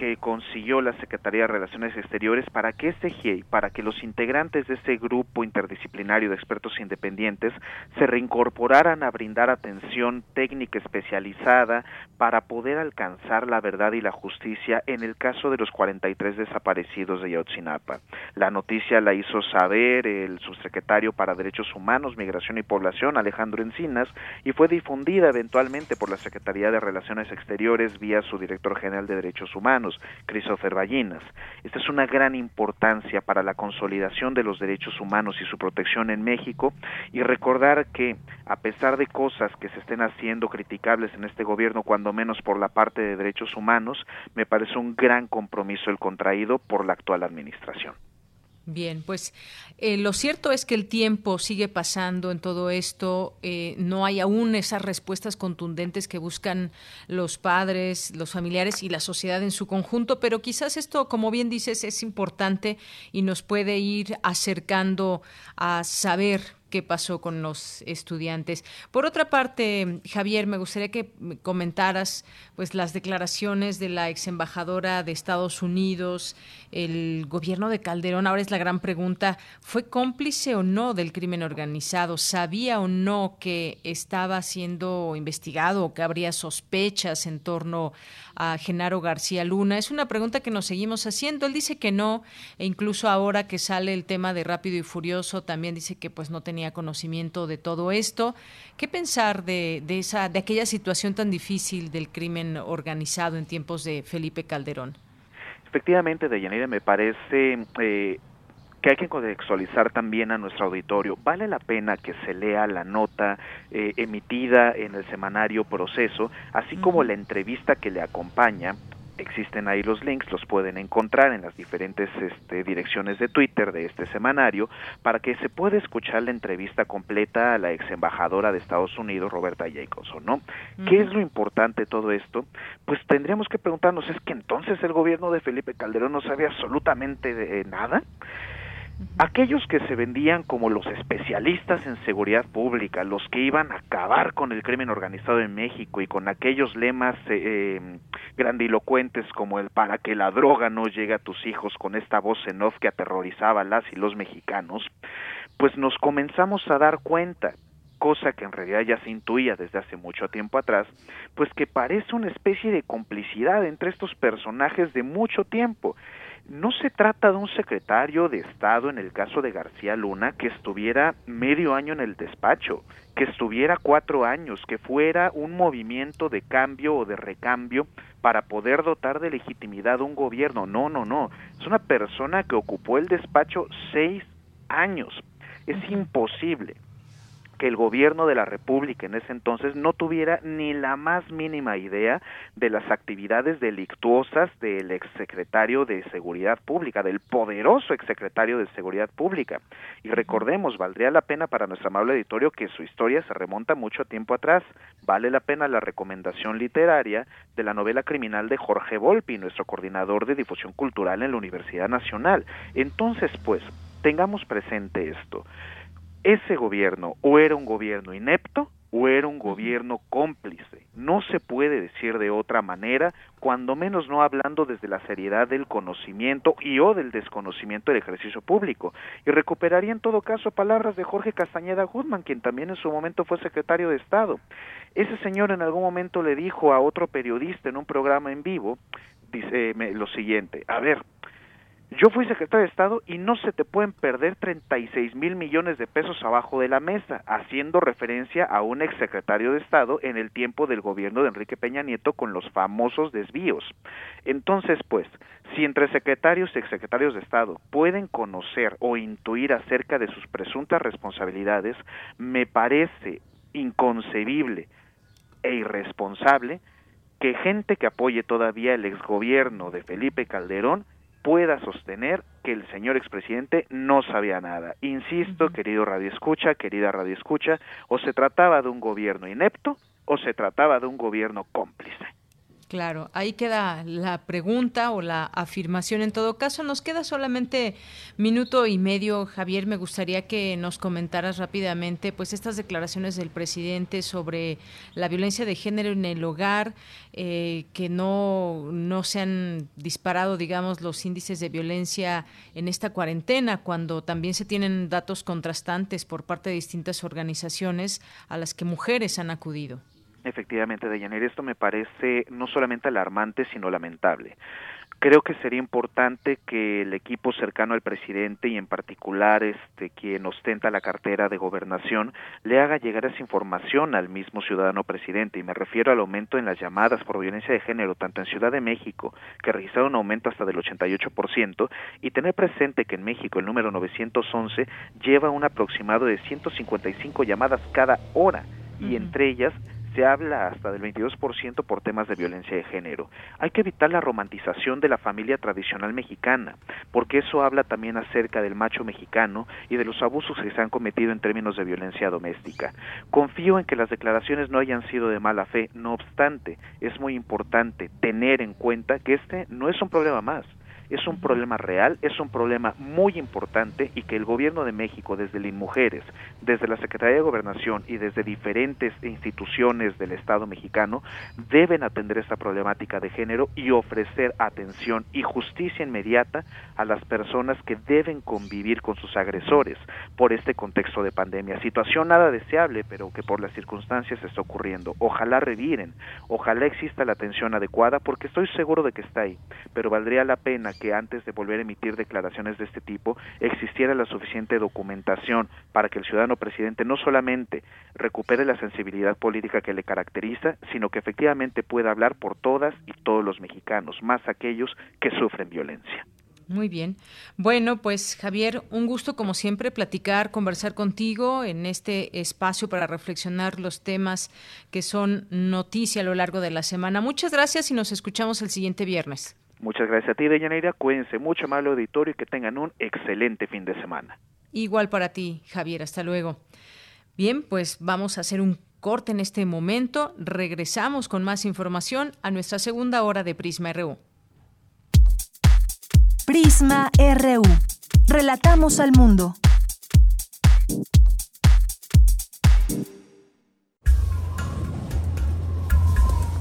que consiguió la Secretaría de Relaciones Exteriores para que este GIEI, para que los integrantes de ese grupo interdisciplinario de expertos independientes se reincorporaran a brindar atención técnica especializada para poder alcanzar la verdad y la justicia en el caso de los 43 desaparecidos de Yotzinapa. La noticia la hizo saber el subsecretario para Derechos Humanos, Migración y Población, Alejandro Encinas, y fue difundida eventualmente por la Secretaría de Relaciones Exteriores vía su director general de Derechos Humanos Christopher Ballinas. Esta es una gran importancia para la consolidación de los derechos humanos y su protección en México y recordar que a pesar de cosas que se estén haciendo criticables en este gobierno, cuando menos por la parte de derechos humanos, me parece un gran compromiso el contraído por la actual administración. Bien, pues eh, lo cierto es que el tiempo sigue pasando en todo esto. Eh, no hay aún esas respuestas contundentes que buscan los padres, los familiares y la sociedad en su conjunto, pero quizás esto, como bien dices, es importante y nos puede ir acercando a saber qué pasó con los estudiantes. Por otra parte, Javier, me gustaría que comentaras pues las declaraciones de la ex embajadora de Estados Unidos, el gobierno de Calderón. Ahora es la gran pregunta, ¿fue cómplice o no del crimen organizado? ¿Sabía o no que estaba siendo investigado o que habría sospechas en torno a Genaro García Luna? Es una pregunta que nos seguimos haciendo. Él dice que no, e incluso ahora que sale el tema de Rápido y Furioso, también dice que pues no tenía conocimiento de todo esto. ¿Qué pensar de, esa, de aquella situación tan difícil del crimen organizado en tiempos de Felipe Calderón? Efectivamente, Deyanira, me parece eh, que hay que contextualizar también a nuestro auditorio. Vale la pena que se lea la nota eh, emitida en el semanario Proceso, así como la entrevista que le acompaña existen ahí los links, los pueden encontrar en las diferentes este, direcciones de Twitter de este semanario para que se pueda escuchar la entrevista completa a la ex embajadora de Estados Unidos, Roberta Jacobson, ¿no? ¿Qué es lo importante de todo esto? Pues tendríamos que preguntarnos, ¿es que entonces el gobierno de Felipe Calderón no sabe absolutamente de nada? Aquellos que se vendían como los especialistas en seguridad pública, los que iban a acabar con el crimen organizado en México y con aquellos lemas eh, em, grandilocuentes como el para que la droga no llegue a tus hijos con esta voz en off que aterrorizaba a las y los mexicanos, pues nos comenzamos a dar cuenta cosa que en realidad ya se intuía desde hace mucho tiempo atrás, pues que parece una especie de complicidad entre estos personajes de mucho tiempo no se trata de un secretario de Estado en el caso de García Luna que estuviera medio año en el despacho, que estuviera cuatro años, que fuera un movimiento de cambio o de recambio para poder dotar de legitimidad a un gobierno. No, no, no. Es una persona que ocupó el despacho seis años. Es imposible que el gobierno de la República en ese entonces no tuviera ni la más mínima idea de las actividades delictuosas del exsecretario de Seguridad Pública, del poderoso exsecretario de Seguridad Pública. Y recordemos, valdría la pena para nuestro amable editorio que su historia se remonta mucho tiempo atrás. Vale la pena la recomendación literaria de la novela criminal de Jorge Volpi, nuestro coordinador de difusión cultural en la Universidad Nacional. Entonces, pues, tengamos presente esto ese gobierno o era un gobierno inepto o era un gobierno cómplice No se puede decir de otra manera, cuando menos no hablando desde la seriedad del conocimiento y o del desconocimiento del ejercicio público. Y recuperaría en todo caso palabras de Jorge Castañeda Guzmán, quien también en su momento fue secretario de Estado. Ese señor en algún momento le dijo a otro periodista en un programa en vivo, dice lo siguiente, a ver, yo fui secretario de Estado y no se te pueden perder 36 mil millones de pesos abajo de la mesa, haciendo referencia a un exsecretario de Estado en el tiempo del gobierno de Enrique Peña Nieto con los famosos desvíos. Entonces, pues, si entre secretarios y exsecretarios de Estado pueden conocer o intuir acerca de sus presuntas responsabilidades, me parece inconcebible e irresponsable que gente que apoye todavía el exgobierno de Felipe Calderón pueda sostener que el señor expresidente no sabía nada. Insisto, querido Radio Escucha, querida Radio Escucha, o se trataba de un gobierno inepto o se trataba de un gobierno cómplice. Claro, ahí queda la pregunta o la afirmación. En todo caso, nos queda solamente minuto y medio, Javier. Me gustaría que nos comentaras rápidamente, pues, estas declaraciones del presidente sobre la violencia de género en el hogar, eh, que no, no se han disparado, digamos, los índices de violencia en esta cuarentena, cuando también se tienen datos contrastantes por parte de distintas organizaciones a las que mujeres han acudido. Efectivamente, Deyanir, esto me parece no solamente alarmante, sino lamentable. Creo que sería importante que el equipo cercano al presidente y en particular este quien ostenta la cartera de gobernación le haga llegar esa información al mismo ciudadano presidente y me refiero al aumento en las llamadas por violencia de género tanto en Ciudad de México que registraron un aumento hasta del 88% y tener presente que en México el número 911 lleva un aproximado de 155 llamadas cada hora y entre ellas se habla hasta del 22% por temas de violencia de género. Hay que evitar la romantización de la familia tradicional mexicana, porque eso habla también acerca del macho mexicano y de los abusos que se han cometido en términos de violencia doméstica. Confío en que las declaraciones no hayan sido de mala fe, no obstante, es muy importante tener en cuenta que este no es un problema más, es un problema real, es un problema muy importante y que el gobierno de México, desde el Mujeres, desde la Secretaría de Gobernación y desde diferentes instituciones del Estado mexicano, deben atender esta problemática de género y ofrecer atención y justicia inmediata a las personas que deben convivir con sus agresores por este contexto de pandemia. Situación nada deseable, pero que por las circunstancias está ocurriendo. Ojalá reviren, ojalá exista la atención adecuada, porque estoy seguro de que está ahí, pero valdría la pena que antes de volver a emitir declaraciones de este tipo existiera la suficiente documentación para que el ciudadano presidente no solamente recupere la sensibilidad política que le caracteriza, sino que efectivamente pueda hablar por todas y todos los mexicanos, más aquellos que sufren violencia. Muy bien. Bueno, pues Javier, un gusto como siempre platicar, conversar contigo en este espacio para reflexionar los temas que son noticia a lo largo de la semana. Muchas gracias y nos escuchamos el siguiente viernes. Muchas gracias a ti, Deyaneira. Cuídense mucho, malo auditorio, y que tengan un excelente fin de semana. Igual para ti, Javier. Hasta luego. Bien, pues vamos a hacer un corte en este momento. Regresamos con más información a nuestra segunda hora de Prisma RU. Prisma RU. Relatamos al mundo.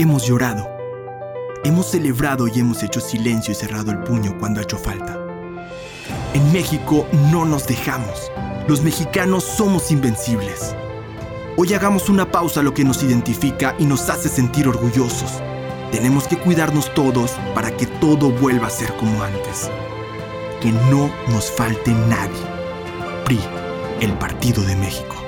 Hemos llorado. Hemos celebrado y hemos hecho silencio y cerrado el puño cuando ha hecho falta. En México no nos dejamos. Los mexicanos somos invencibles. Hoy hagamos una pausa a lo que nos identifica y nos hace sentir orgullosos. Tenemos que cuidarnos todos para que todo vuelva a ser como antes. Que no nos falte nadie. PRI, el Partido de México.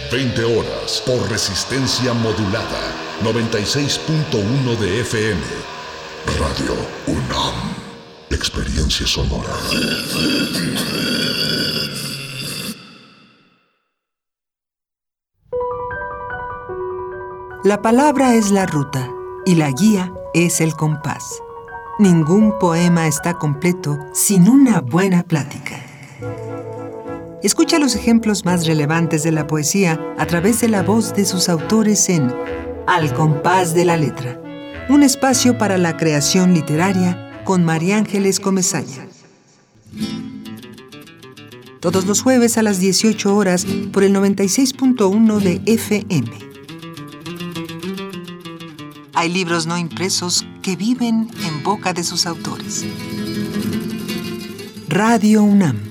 20 horas, por resistencia modulada 96.1 de FM. Radio UNAM. Experiencia sonora. La palabra es la ruta y la guía es el compás. Ningún poema está completo sin una buena plática. Escucha los ejemplos más relevantes de la poesía a través de la voz de sus autores en al compás de la letra. Un espacio para la creación literaria con María Ángeles Comezaña. Todos los jueves a las 18 horas por el 96.1 de FM. Hay libros no impresos que viven en boca de sus autores. Radio UNAM.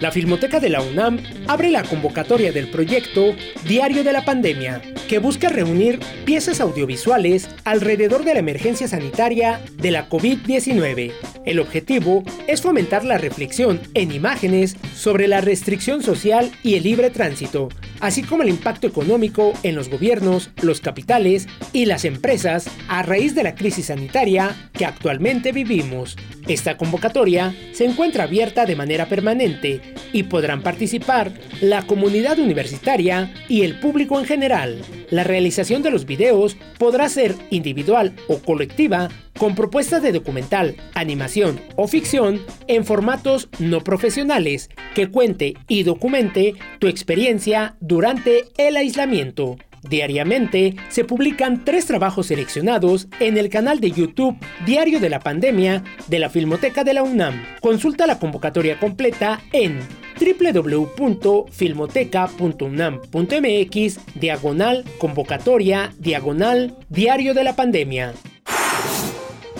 La Filmoteca de la UNAM abre la convocatoria del proyecto Diario de la Pandemia que busca reunir piezas audiovisuales alrededor de la emergencia sanitaria de la COVID-19. El objetivo es fomentar la reflexión en imágenes sobre la restricción social y el libre tránsito, así como el impacto económico en los gobiernos, los capitales y las empresas a raíz de la crisis sanitaria que actualmente vivimos. Esta convocatoria se encuentra abierta de manera permanente y podrán participar la comunidad universitaria y el público en general. La realización de los videos podrá ser individual o colectiva con propuestas de documental, animación o ficción en formatos no profesionales que cuente y documente tu experiencia durante el aislamiento. Diariamente se publican tres trabajos seleccionados en el canal de YouTube Diario de la Pandemia de la Filmoteca de la UNAM. Consulta la convocatoria completa en www.filmoteca.unam.mx diagonal convocatoria diagonal Diario de la Pandemia.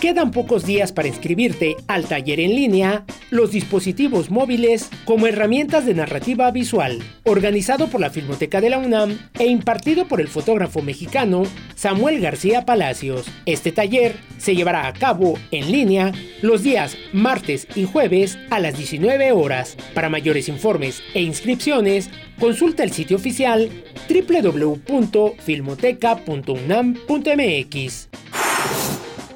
Quedan pocos días para inscribirte al taller en línea Los dispositivos móviles como herramientas de narrativa visual, organizado por la Filmoteca de la UNAM e impartido por el fotógrafo mexicano Samuel García Palacios. Este taller se llevará a cabo en línea los días martes y jueves a las 19 horas. Para mayores informes e inscripciones, consulta el sitio oficial www.filmoteca.unam.mx.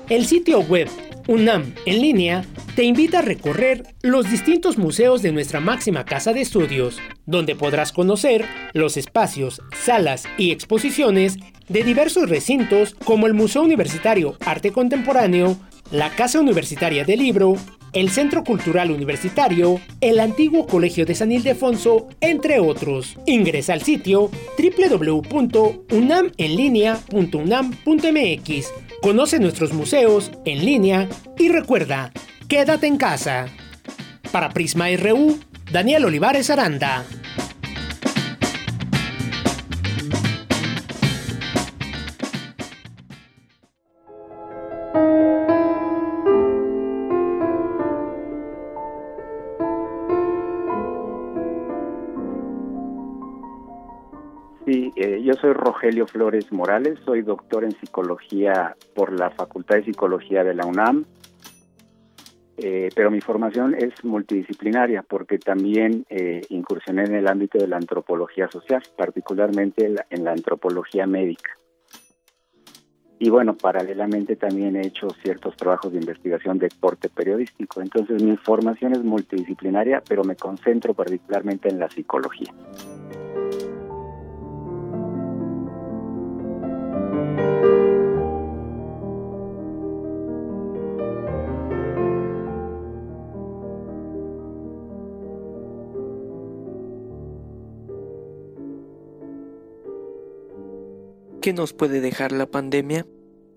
El sitio web UNAM en línea te invita a recorrer los distintos museos de nuestra máxima casa de estudios, donde podrás conocer los espacios, salas y exposiciones de diversos recintos como el Museo Universitario Arte Contemporáneo, la Casa Universitaria del Libro, el Centro Cultural Universitario, el antiguo Colegio de San Ildefonso, entre otros. Ingresa al sitio www.unamenlinea.unam.mx Conoce nuestros museos en línea y recuerda, quédate en casa. Para Prisma RU, Daniel Olivares Aranda. Rogelio Flores Morales, soy doctor en psicología por la Facultad de Psicología de la UNAM, eh, pero mi formación es multidisciplinaria porque también eh, incursioné en el ámbito de la antropología social, particularmente en la antropología médica. Y bueno, paralelamente también he hecho ciertos trabajos de investigación de corte periodístico. Entonces mi formación es multidisciplinaria, pero me concentro particularmente en la psicología. ¿Qué nos puede dejar la pandemia?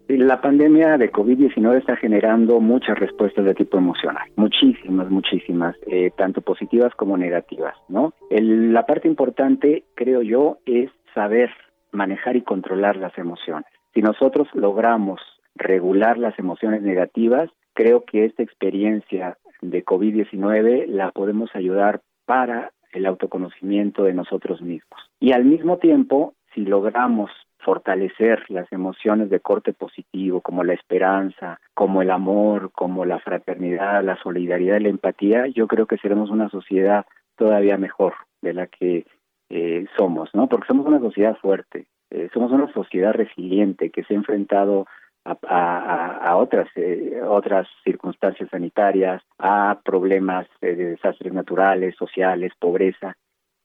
La pandemia de COVID-19 está generando muchas respuestas de tipo emocional, muchísimas, muchísimas, eh, tanto positivas como negativas, ¿no? la parte importante, creo yo, es saber manejar y controlar las emociones. Si nosotros logramos regular las emociones negativas, creo que esta experiencia de COVID-19 la podemos ayudar para el autoconocimiento de nosotros mismos. Y al mismo tiempo, si logramos fortalecer las emociones de corte positivo, como la esperanza, como el amor, como la fraternidad, la solidaridad y la empatía, yo creo que seremos una sociedad todavía mejor de la que eh, somos, ¿no? Porque somos una sociedad fuerte, eh, somos una sociedad resiliente que se ha enfrentado a, otras eh, otras circunstancias sanitarias, a problemas de desastres naturales, sociales, pobreza,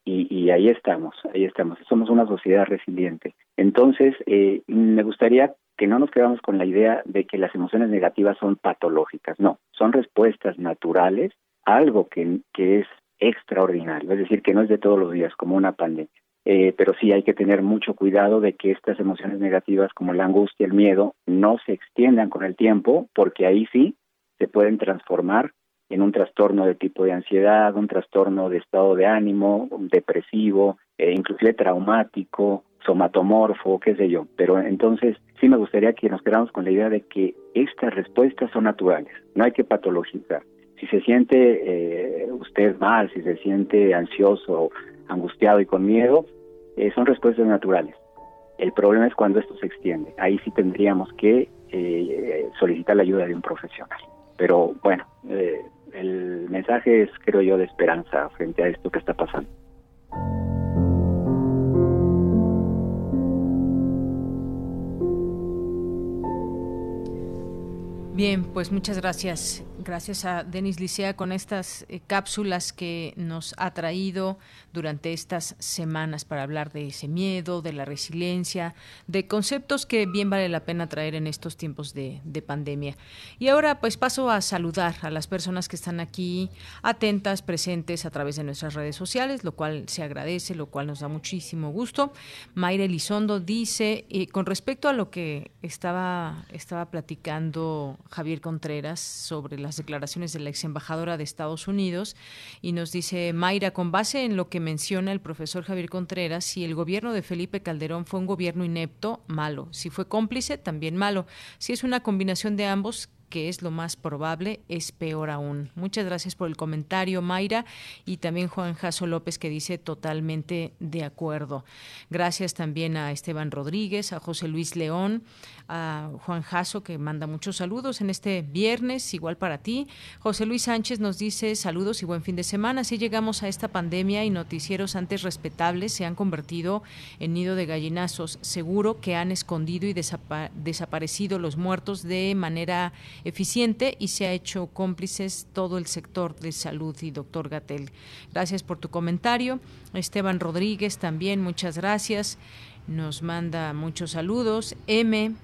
y, ahí estamos, ahí estamos. Somos una sociedad resiliente. Entonces, eh, me gustaría que no nos quedamos con la idea de que las emociones negativas son patológicas. No, son respuestas naturales a algo que, que es extraordinario, es decir, que no es de todos los días, como una pandemia. Eh, pero sí hay que tener mucho cuidado de que estas emociones negativas como la angustia, el miedo, no se extiendan con el tiempo, porque ahí sí se pueden transformar en un trastorno de tipo de ansiedad, un trastorno de estado de ánimo, depresivo, eh, inclusive traumático, somatomorfo, qué sé yo. Pero entonces sí me gustaría que nos quedáramos con la idea de que estas respuestas son naturales, no hay que patologizar. Si se siente eh, usted mal, si se siente ansioso, angustiado y con miedo, eh, son respuestas naturales. El problema es cuando esto se extiende. Ahí sí tendríamos que solicitar la ayuda de un profesional. Pero bueno, el mensaje es, creo yo, de esperanza frente a esto que está pasando. Bien, pues muchas gracias. Gracias a Denis Licea con estas eh, cápsulas que nos ha traído durante estas semanas para hablar de ese miedo, de la resiliencia, de conceptos que bien vale la pena traer en estos tiempos de, pandemia. Y ahora pues paso a saludar a las personas que están aquí atentas, presentes a través de nuestras redes sociales, lo cual se agradece, lo cual nos da muchísimo gusto. Mayra Elizondo dice, eh, con respecto a lo que estaba, estaba platicando Javier Contreras sobre las declaraciones de la ex embajadora de Estados Unidos y nos dice Mayra, con base en lo que menciona el profesor Javier Contreras, si el gobierno de Felipe Calderón fue un gobierno inepto, malo. Si fue cómplice, también malo. Si es una combinación de ambos, que es lo más probable, es peor aún. Muchas gracias por el comentario, Mayra, y también Juan Jaso López que dice totalmente de acuerdo. Gracias también a Esteban Rodríguez, a José Luis León, a Juan Jaso que manda muchos saludos en este viernes, igual para ti. José Luis Sánchez nos dice saludos y buen fin de semana. Si llegamos a esta pandemia y noticieros antes respetables se han convertido en nido de gallinazos. Seguro que han escondido y desaparecido los muertos de manera eficiente y se ha hecho cómplices todo el sector de salud y doctor Gatel. Gracias por tu comentario. Esteban Rodríguez también, muchas gracias. Nos manda muchos saludos. M.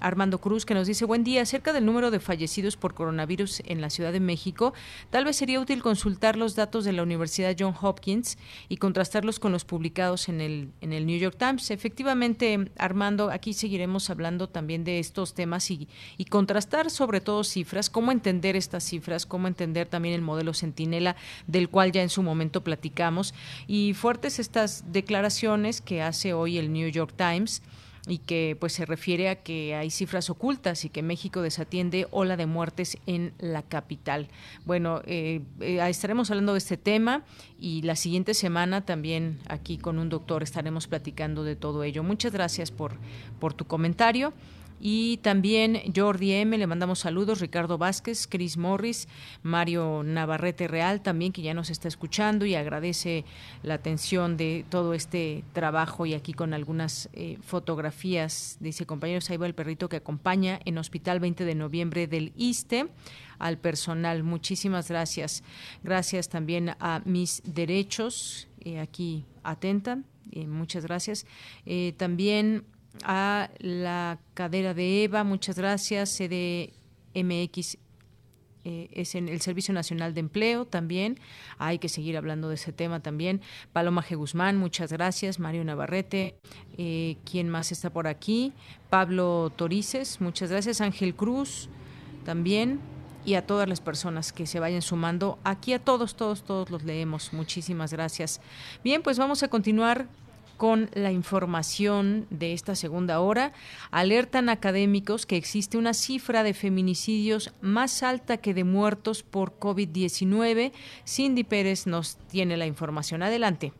Armando Cruz, que nos dice, buen día, acerca del número de fallecidos por coronavirus en la Ciudad de México, tal vez sería útil consultar los datos de la Universidad John Hopkins y contrastarlos con los publicados en el, en el New York Times. Efectivamente, Armando, aquí seguiremos hablando también de estos temas y, y contrastar sobre todo cifras, cómo entender estas cifras, cómo entender también el modelo Centinela, del cual ya en su momento platicamos, y fuertes estas declaraciones que hace hoy el New York Times y que pues se refiere a que hay cifras ocultas y que México desatiende ola de muertes en la capital. Bueno, eh, eh, estaremos hablando de este tema y la siguiente semana también aquí con un doctor estaremos platicando de todo ello. Muchas gracias por, por tu comentario. Y también Jordi M, le mandamos saludos, Ricardo Vázquez, Chris Morris, Mario Navarrete Real también, que ya nos está escuchando y agradece la atención de todo este trabajo y aquí con algunas eh, fotografías. Dice, compañeros, ahí va el perrito que acompaña en Hospital 20 de Noviembre del ISTE al personal. Muchísimas gracias. Gracias también a Mis Derechos, eh, aquí atenta. Eh, muchas gracias. también a la cadera de EVA, muchas gracias, CDMX eh, es en el Servicio Nacional de Empleo también, hay que seguir hablando de ese tema también. Paloma G. Guzmán, muchas gracias, Mario Navarrete, eh, ¿quién más está por aquí? Pablo Torices, muchas gracias, Ángel Cruz también, y a todas las personas que se vayan sumando. Aquí a todos, todos, todos los leemos. Muchísimas gracias. Bien, pues vamos a continuar con la información de esta segunda hora. Alertan académicos que existe una cifra de feminicidios más alta que de muertos por COVID-19. Cindy Pérez nos tiene la información. Adelante.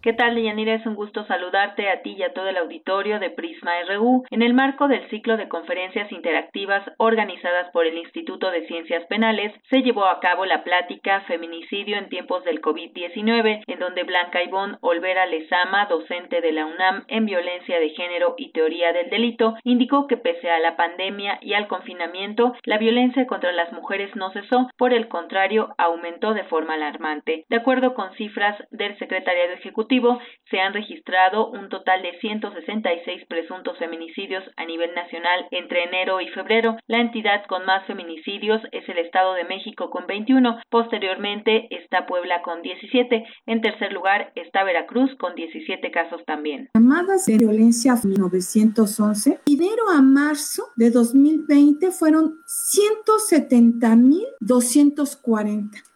¿Qué tal, Deyanira? Es un gusto saludarte a ti y a todo el auditorio de Prisma RU en el marco del ciclo de conferencias interactivas organizadas por el Instituto de Ciencias Penales. Se llevó a cabo la plática Feminicidio en tiempos del COVID-19, en donde Blanca Ivonne Olvera Lezama, docente de la UNAM en violencia de género y teoría del delito, indicó que pese a la pandemia y al confinamiento, la violencia contra las mujeres no cesó, por el contrario, aumentó de forma alarmante. De acuerdo con cifras del Secretariado Ejecutivo, se han registrado un total de 166 presuntos feminicidios a nivel nacional entre enero y febrero. La entidad con más feminicidios es el Estado de México con 21. Posteriormente está Puebla con 17. En tercer lugar está Veracruz con 17 casos también. Llamadas de violencia 911. Enero a marzo de 2020 fueron 170.240 un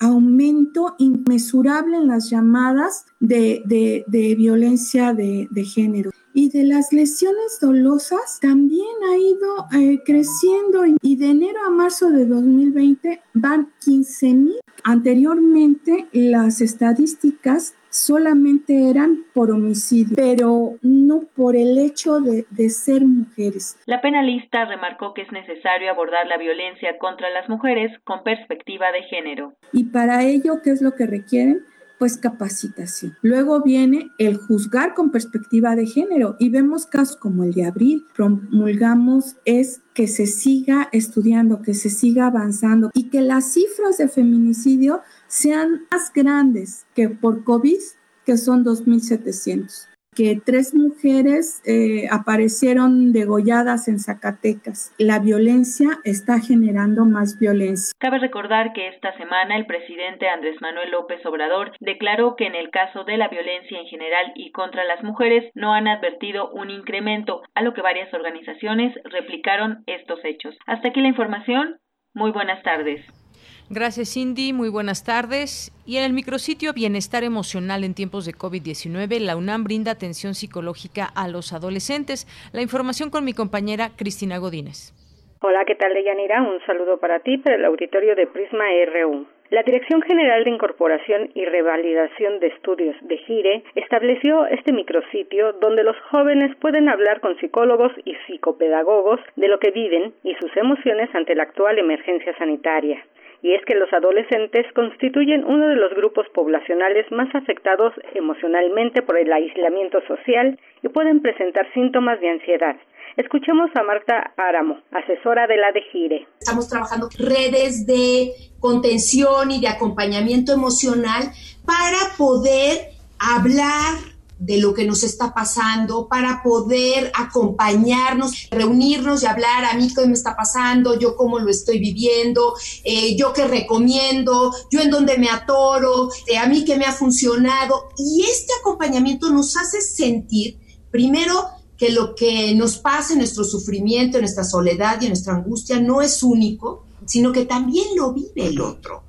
aumento inmesurable en las llamadas de, violencia de, género. Y de las lesiones dolosas también ha ido eh, creciendo y de enero a marzo de 2020 van 15 mil. Anteriormente las estadísticas solamente eran por homicidio, pero no por el hecho de, de, ser mujeres. La penalista remarcó que es necesario abordar la violencia contra las mujeres con perspectiva de género. Y para ello, ¿qué es lo que requieren? Pues capacitación. Luego viene el juzgar con perspectiva de género y vemos casos como el de abril. Promulgamos es que se siga estudiando, que se siga avanzando y que las cifras de feminicidio sean más grandes que por COVID, que son 2.700 que tres mujeres eh, aparecieron degolladas en Zacatecas. La violencia está generando más violencia. Cabe recordar que esta semana el presidente Andrés Manuel López Obrador declaró que en el caso de la violencia en general y contra las mujeres no han advertido un incremento, a lo que varias organizaciones replicaron estos hechos. Hasta aquí la información. Muy buenas tardes. Gracias, Cindy. Muy buenas tardes. Y en el micrositio Bienestar Emocional en tiempos de COVID-19, la UNAM brinda atención psicológica a los adolescentes. La información con mi compañera Cristina Godínez. Hola, ¿qué tal, Deyanira? Un saludo para ti, para el auditorio de Prisma RU. La Dirección General de Incorporación y Revalidación de Estudios de GIRE estableció este micrositio donde los jóvenes pueden hablar con psicólogos y psicopedagogos de lo que viven y sus emociones ante la actual emergencia sanitaria y es que los adolescentes constituyen uno de los grupos poblacionales más afectados emocionalmente por el aislamiento social y pueden presentar síntomas de ansiedad. Escuchemos a Marta Áramo, asesora de la de Gire. Estamos trabajando redes de contención y de acompañamiento emocional para poder hablar de lo que nos está pasando para poder acompañarnos, reunirnos y hablar a mí qué me está pasando, yo cómo lo estoy viviendo, eh, yo qué recomiendo, yo en dónde me atoro, eh, a mí qué me ha funcionado. Y este acompañamiento nos hace sentir, primero, que lo que nos pasa en nuestro sufrimiento, en nuestra soledad y en nuestra angustia no es único, sino que también lo vive el otro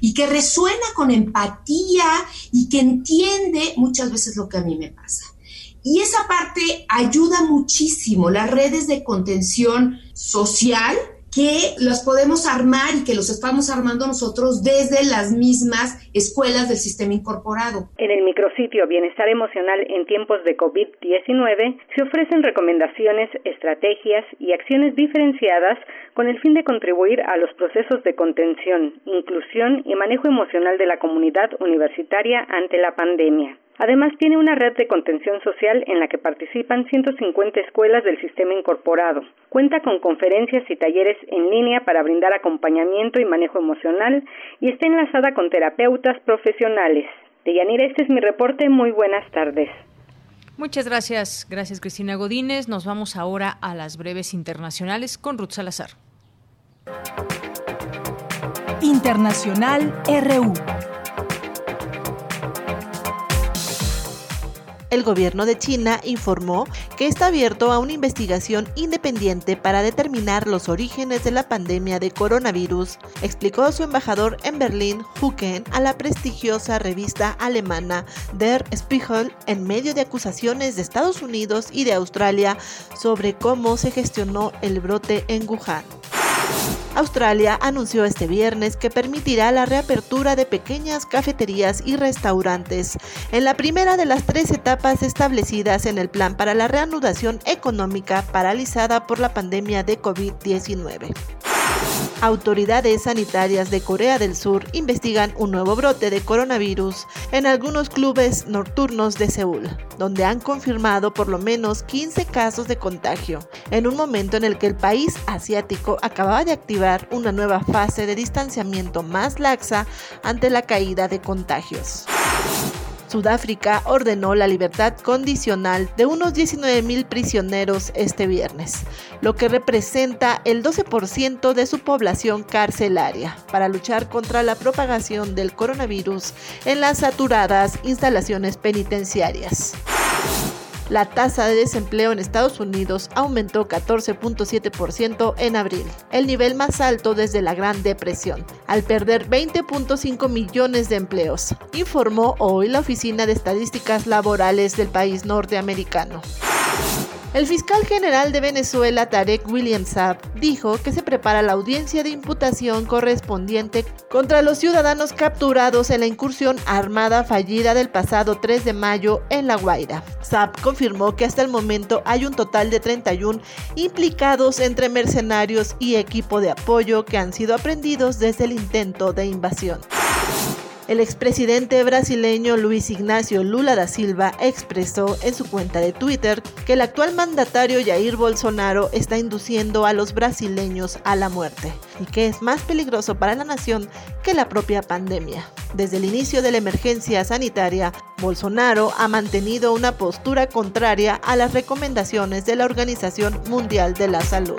y que resuena con empatía y que entiende muchas veces lo que a mí me pasa. Y esa parte ayuda muchísimo, las redes de contención social que los podemos armar y que los estamos armando nosotros desde las mismas escuelas del sistema incorporado. En el micrositio Bienestar Emocional en tiempos de COVID-19 se ofrecen recomendaciones, estrategias y acciones diferenciadas con el fin de contribuir a los procesos de contención, inclusión y manejo emocional de la comunidad universitaria ante la pandemia. Además, tiene una red de contención social en la que participan 150 escuelas del sistema incorporado. Cuenta con conferencias y talleres en línea para brindar acompañamiento y manejo emocional y está enlazada con terapeutas profesionales. Deyanira, este es mi reporte. Muy buenas tardes. Muchas gracias. Gracias, Cristina Godínez. Nos vamos ahora a las breves internacionales con Ruth Salazar. Internacional RU. El gobierno de China informó que está abierto a una investigación independiente para determinar los orígenes de la pandemia de coronavirus, explicó su embajador en Berlín, Hucken, a la prestigiosa revista alemana Der Spiegel en medio de acusaciones de Estados Unidos y de Australia sobre cómo se gestionó el brote en Wuhan. Australia anunció este viernes que permitirá la reapertura de pequeñas cafeterías y restaurantes, en la primera de las tres etapas establecidas en el plan para la reanudación económica paralizada por la pandemia de COVID-19. Autoridades sanitarias de Corea del Sur investigan un nuevo brote de coronavirus en algunos clubes nocturnos de Seúl, donde han confirmado por lo menos 15 casos de contagio, en un momento en el que el país asiático acababa de activar una nueva fase de distanciamiento más laxa ante la caída de contagios. Sudáfrica ordenó la libertad condicional de unos 19.000 prisioneros este viernes, lo que representa el 12% de su población carcelaria, para luchar contra la propagación del coronavirus en las saturadas instalaciones penitenciarias. La tasa de desempleo en Estados Unidos aumentó 14.7% en abril, el nivel más alto desde la Gran Depresión, al perder 20.5 millones de empleos, informó hoy la Oficina de Estadísticas Laborales del país norteamericano. El fiscal general de Venezuela, Tarek William Saab, dijo que se prepara la audiencia de imputación correspondiente contra los ciudadanos capturados en la incursión armada fallida del pasado 3 de mayo en La Guaira. Saab confirmó que hasta el momento hay un total de 31 implicados entre mercenarios y equipo de apoyo que han sido aprendidos desde el intento de invasión. El expresidente brasileño Luis Ignacio Lula da Silva expresó en su cuenta de Twitter que el actual mandatario Jair Bolsonaro está induciendo a los brasileños a la muerte y que es más peligroso para la nación que la propia pandemia. Desde el inicio de la emergencia sanitaria, Bolsonaro ha mantenido una postura contraria a las recomendaciones de la Organización Mundial de la Salud.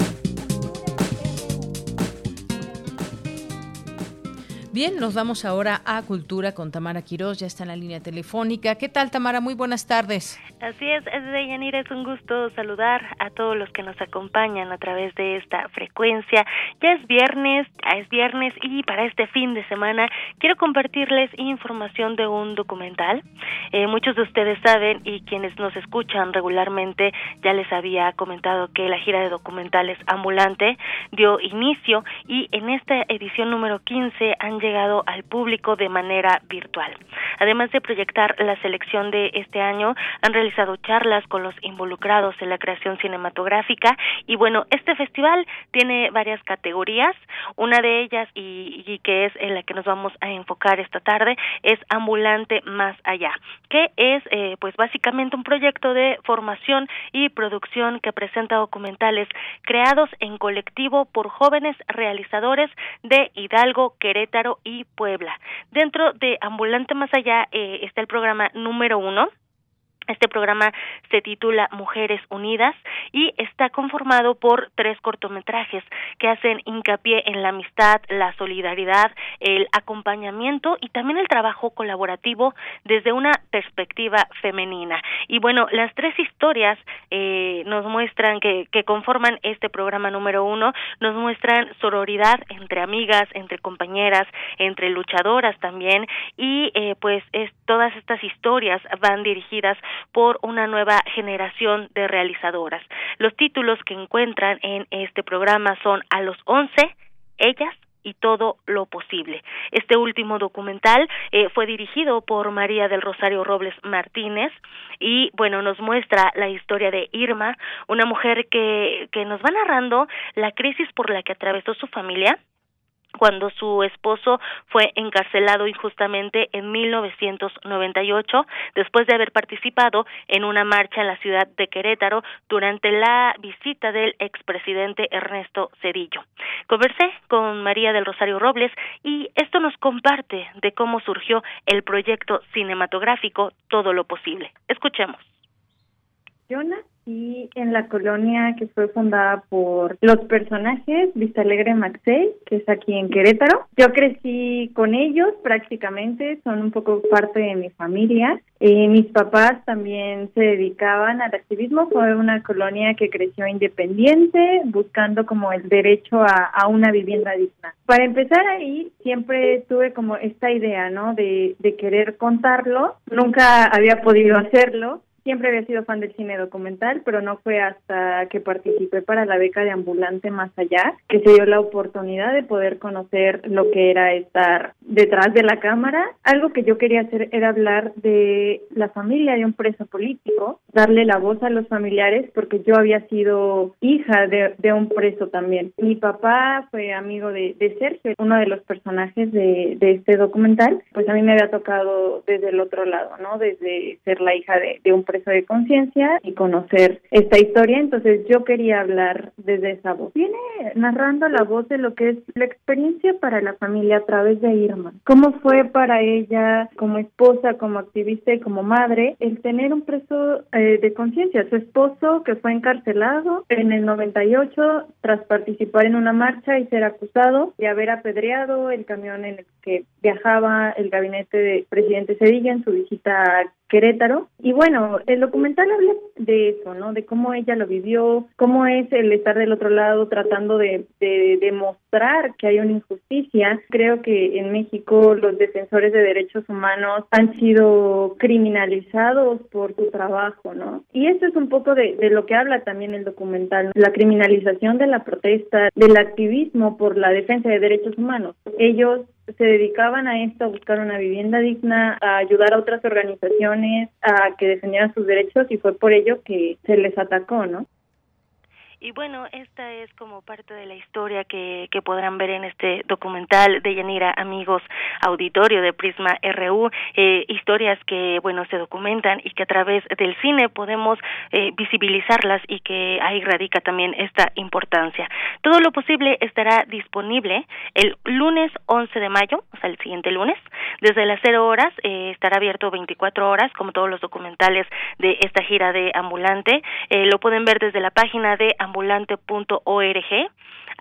Bien, nos vamos ahora a Cultura con Tamara Quiroz, ya está en la línea telefónica. ¿Qué tal, Tamara? Muy buenas tardes. Así es, es de Yanira, es un gusto saludar a todos los que nos acompañan a través de esta frecuencia. Ya es viernes, ya es viernes y para este fin de semana quiero compartirles información de un documental. Eh, muchos de ustedes saben y quienes nos escuchan regularmente ya les había comentado que la gira de documentales ambulante dio inicio y en esta edición número 15 han llegado al público de manera virtual. Además de proyectar la selección de este año, han realizado charlas con los involucrados en la creación cinematográfica y bueno, este festival tiene varias categorías, una de ellas y, que es en la que nos vamos a enfocar esta tarde es Ambulante Más Allá, que es eh, pues básicamente un proyecto de formación y producción que presenta documentales creados en colectivo por jóvenes realizadores de Hidalgo, Querétaro y Puebla. Dentro de Ambulante Más Allá eh, está el programa número uno este programa se titula Mujeres Unidas y está conformado por tres cortometrajes que hacen hincapié en la amistad, la solidaridad, el acompañamiento y también el trabajo colaborativo desde una perspectiva femenina. Y bueno, las tres historias eh, nos muestran que, que conforman este programa número uno, nos muestran sororidad entre amigas, entre compañeras, entre luchadoras también y eh, pues es, todas estas historias van dirigidas por una nueva generación de realizadoras. Los títulos que encuentran en este programa son A los once, Ellas, y todo lo posible. Este último documental eh, fue dirigido por María del Rosario Robles Martínez y bueno nos muestra la historia de Irma, una mujer que que nos va narrando la crisis por la que atravesó su familia cuando su esposo fue encarcelado injustamente en 1998 después de haber participado en una marcha en la ciudad de Querétaro durante la visita del expresidente Ernesto Cedillo. Conversé con María del Rosario Robles y esto nos comparte de cómo surgió el proyecto cinematográfico Todo lo Posible. Escuchemos y en la colonia que fue fundada por los personajes Vista Alegre Maxey, que es aquí en Querétaro. Yo crecí con ellos prácticamente, son un poco parte de mi familia. y mis papás también se dedicaban al activismo, fue una colonia que creció independiente, buscando como el derecho a, a una vivienda digna. Para empezar ahí, siempre tuve como esta idea, ¿no? De, de querer contarlo, nunca había podido hacerlo, Siempre había sido fan del cine documental, pero no fue hasta que participé para la beca de Ambulante Más Allá que se dio la oportunidad de poder conocer lo que era estar detrás de la cámara. Algo que yo quería hacer era hablar de la familia de un preso político, darle la voz a los familiares, porque yo había sido hija de, un preso también. Mi papá fue amigo de, Sergio, uno de los personajes de, este documental, pues a mí me había tocado desde el otro lado, ¿no? Desde ser la hija de, un de conciencia y conocer esta historia. Entonces yo quería hablar desde esa voz. Viene narrando la voz de lo que es la experiencia para la familia a través de Irma. ¿Cómo fue para ella como esposa, como activista y como madre el tener un preso eh, de conciencia? Su esposo que fue encarcelado en el 98 tras participar en una marcha y ser acusado de haber apedreado el camión en el que viajaba el gabinete de presidente Cedilla en su visita a Querétaro. Y bueno, el documental habla de eso, ¿no? De cómo ella lo vivió, cómo es el estar del otro lado tratando de, de demostrar que hay una injusticia. Creo que en México los defensores de derechos humanos han sido criminalizados por su trabajo, ¿no? Y eso es un poco de, de lo que habla también el documental, la criminalización de la protesta, del activismo por la defensa de derechos humanos. Ellos se dedicaban a esto, a buscar una vivienda digna, a ayudar a otras organizaciones a que defendieran sus derechos y fue por ello que se les atacó, ¿no? Y bueno, esta es como parte de la historia que, que podrán ver en este documental de Yanira, amigos, auditorio de Prisma RU, eh, historias que, bueno, se documentan y que a través del cine podemos eh, visibilizarlas y que ahí radica también esta importancia. Todo lo posible estará disponible el lunes 11 de mayo, o sea, el siguiente lunes, desde las 0 horas, eh, estará abierto 24 horas, como todos los documentales de esta gira de Ambulante. Eh, lo pueden ver desde la página de ambulante.org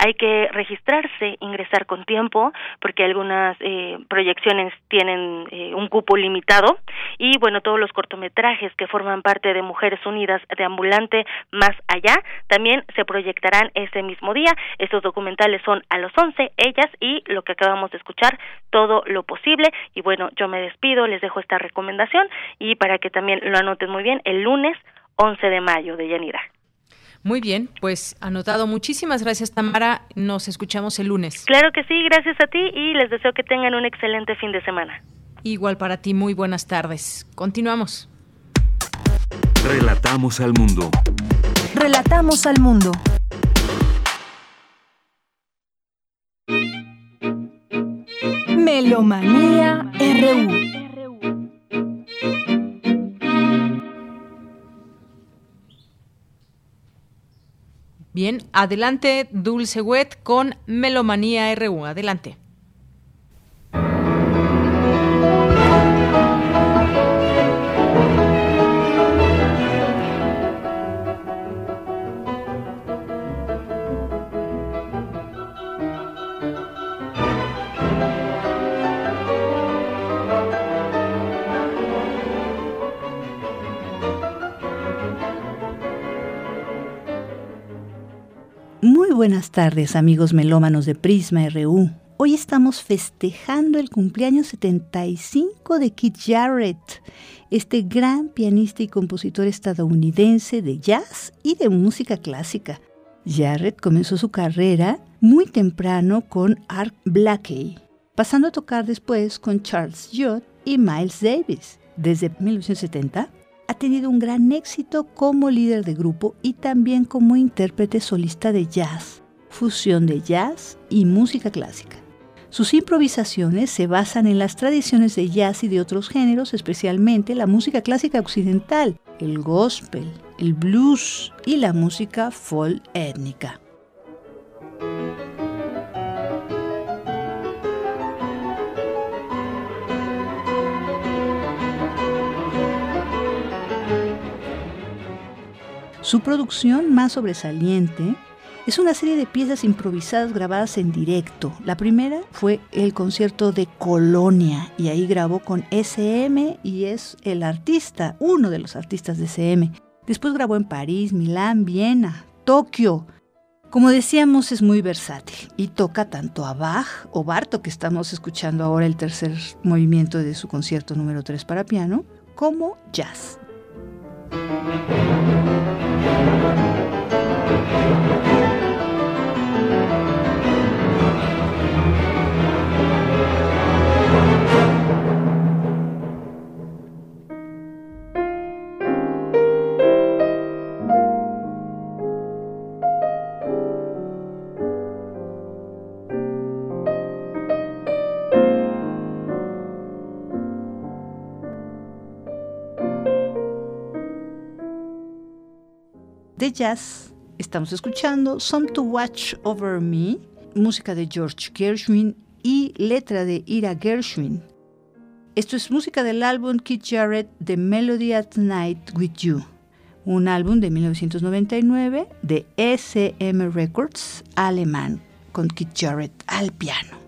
hay que registrarse, ingresar con tiempo, porque algunas eh, proyecciones tienen eh, un cupo limitado. Y bueno, todos los cortometrajes que forman parte de Mujeres Unidas de Ambulante Más Allá también se proyectarán ese mismo día. Estos documentales son a los 11, ellas y lo que acabamos de escuchar, todo lo posible. Y bueno, yo me despido, les dejo esta recomendación y para que también lo anoten muy bien, el lunes 11 de mayo de Yanira. Muy bien, pues anotado. Muchísimas gracias, Tamara. Nos escuchamos el lunes. Claro que sí, gracias a ti y les deseo que tengan un excelente fin de semana. Igual para ti, muy buenas tardes. Continuamos. Relatamos al mundo. Relatamos al mundo. Melomanía RU. Bien, adelante Dulce Wet con Melomanía RU. Adelante. Buenas tardes, amigos melómanos de Prisma RU. Hoy estamos festejando el cumpleaños 75 de Keith Jarrett, este gran pianista y compositor estadounidense de jazz y de música clásica. Jarrett comenzó su carrera muy temprano con Art Blakey, pasando a tocar después con Charles Judd y Miles Davis. Desde 1970 ha tenido un gran éxito como líder de grupo y también como intérprete solista de jazz, fusión de jazz y música clásica. Sus improvisaciones se basan en las tradiciones de jazz y de otros géneros, especialmente la música clásica occidental, el gospel, el blues y la música folk étnica. Su producción más sobresaliente es una serie de piezas improvisadas grabadas en directo. La primera fue el concierto de Colonia y ahí grabó con SM y es el artista, uno de los artistas de SM. Después grabó en París, Milán, Viena, Tokio. Como decíamos, es muy versátil y toca tanto a Bach o Bartok, que estamos escuchando ahora el tercer movimiento de su concierto número 3 para piano, como jazz. De jazz estamos escuchando Some to Watch Over Me, música de George Gershwin y letra de Ira Gershwin. Esto es música del álbum Keith Jarrett The Melody at Night with You, un álbum de 1999 de SM Records alemán con Keith Jarrett al piano.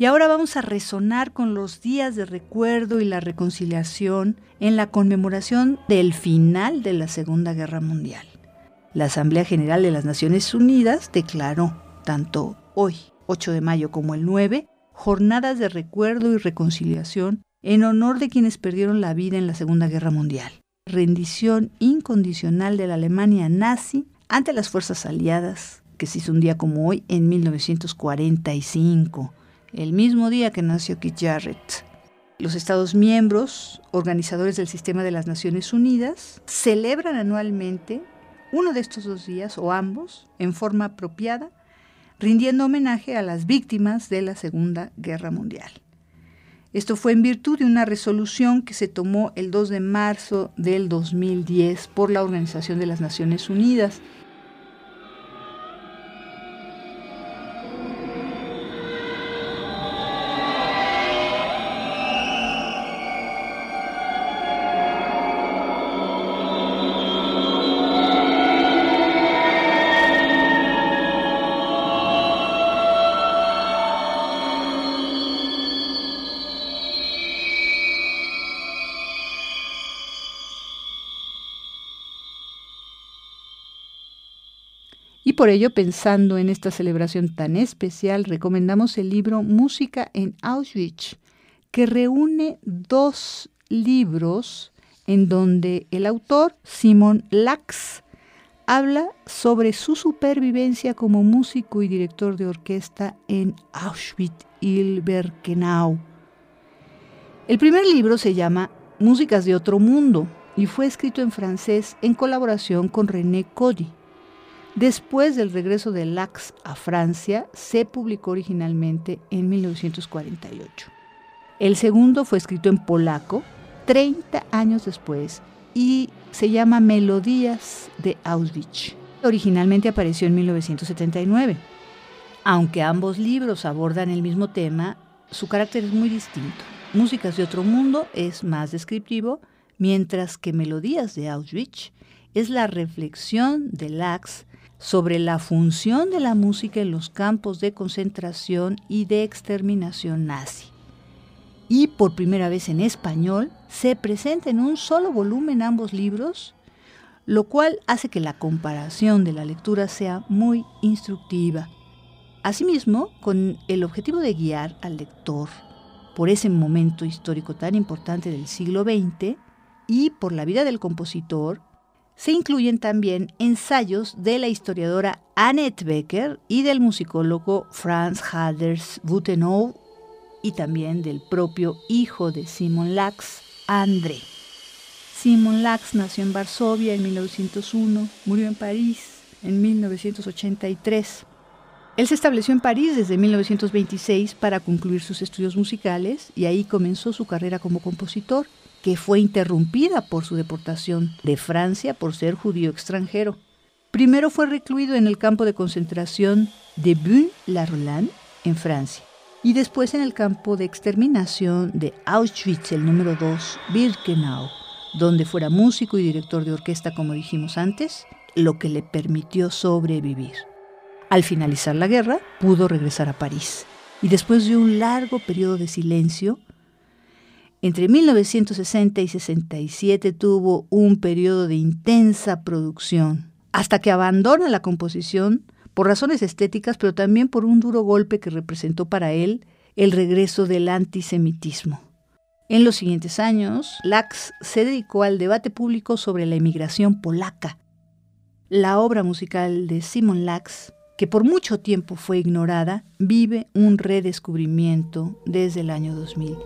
Y ahora vamos a resonar con los días de recuerdo y la reconciliación en la conmemoración del final de la Segunda Guerra Mundial. La Asamblea General de las Naciones Unidas declaró, tanto hoy, 8 de mayo, como el 9, jornadas de recuerdo y reconciliación en honor de quienes perdieron la vida en la Segunda Guerra Mundial. Rendición incondicional de la Alemania nazi ante las fuerzas aliadas, que se hizo un día como hoy en 1945 el mismo día que nació Keith Jarrett. Los Estados miembros, organizadores del sistema de las Naciones Unidas, celebran anualmente uno de estos dos días o ambos en forma apropiada, rindiendo homenaje a las víctimas de la Segunda Guerra Mundial. Esto fue en virtud de una resolución que se tomó el 2 de marzo del 2010 por la Organización de las Naciones Unidas por ello, pensando en esta celebración tan especial, recomendamos el libro Música en Auschwitz, que reúne dos libros en donde el autor, Simon Lax, habla sobre su supervivencia como músico y director de orquesta en Auschwitz-Birkenau. El primer libro se llama Músicas de otro mundo y fue escrito en francés en colaboración con René Cody. Después del regreso de Lax a Francia, se publicó originalmente en 1948. El segundo fue escrito en polaco 30 años después y se llama Melodías de Auschwitz. Originalmente apareció en 1979. Aunque ambos libros abordan el mismo tema, su carácter es muy distinto. Músicas de otro mundo es más descriptivo, mientras que Melodías de Auschwitz es la reflexión de Lax sobre la función de la música en los campos de concentración y de exterminación nazi. Y por primera vez en español se presenta en un solo volumen ambos libros, lo cual hace que la comparación de la lectura sea muy instructiva. Asimismo, con el objetivo de guiar al lector por ese momento histórico tan importante del siglo XX y por la vida del compositor, se incluyen también ensayos de la historiadora Annette Becker y del musicólogo Franz Halders Butenau y también del propio hijo de Simon Lax, André. Simon Lax nació en Varsovia en 1901, murió en París en 1983. Él se estableció en París desde 1926 para concluir sus estudios musicales y ahí comenzó su carrera como compositor que fue interrumpida por su deportación de Francia por ser judío extranjero. Primero fue recluido en el campo de concentración de Bune-la-Rolande, en Francia, y después en el campo de exterminación de Auschwitz, el número 2, Birkenau, donde fuera músico y director de orquesta, como dijimos antes, lo que le permitió sobrevivir. Al finalizar la guerra, pudo regresar a París, y después de un largo periodo de silencio, entre 1960 y 67 tuvo un periodo de intensa producción, hasta que abandona la composición por razones estéticas, pero también por un duro golpe que representó para él el regreso del antisemitismo. En los siguientes años, Lax se dedicó al debate público sobre la emigración polaca. La obra musical de Simon Lax, que por mucho tiempo fue ignorada, vive un redescubrimiento desde el año 2000.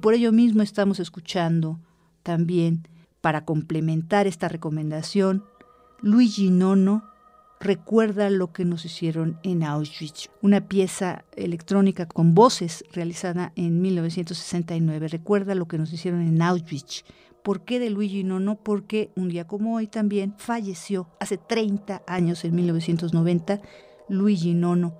Por ello mismo estamos escuchando también, para complementar esta recomendación, Luigi Nono recuerda lo que nos hicieron en Auschwitz, una pieza electrónica con voces realizada en 1969. Recuerda lo que nos hicieron en Auschwitz. ¿Por qué de Luigi Nono? Porque un día como hoy también falleció, hace 30 años, en 1990, Luigi Nono,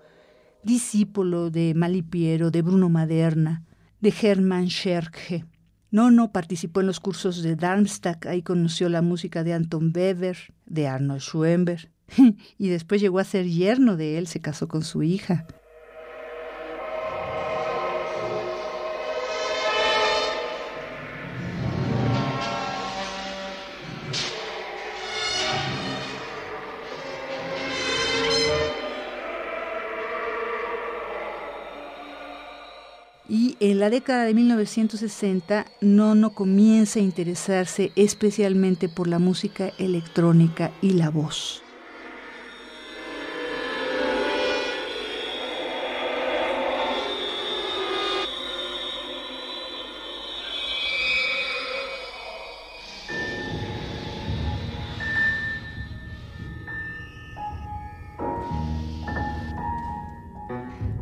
discípulo de Malipiero, de Bruno Maderna, de Hermann Scherke. Nono participó en los cursos de Darmstadt, ahí conoció la música de Anton Weber, de Arnold Schoenberg, y después llegó a ser yerno de él, se casó con su hija. La década de 1960, Nono comienza a interesarse especialmente por la música electrónica y la voz.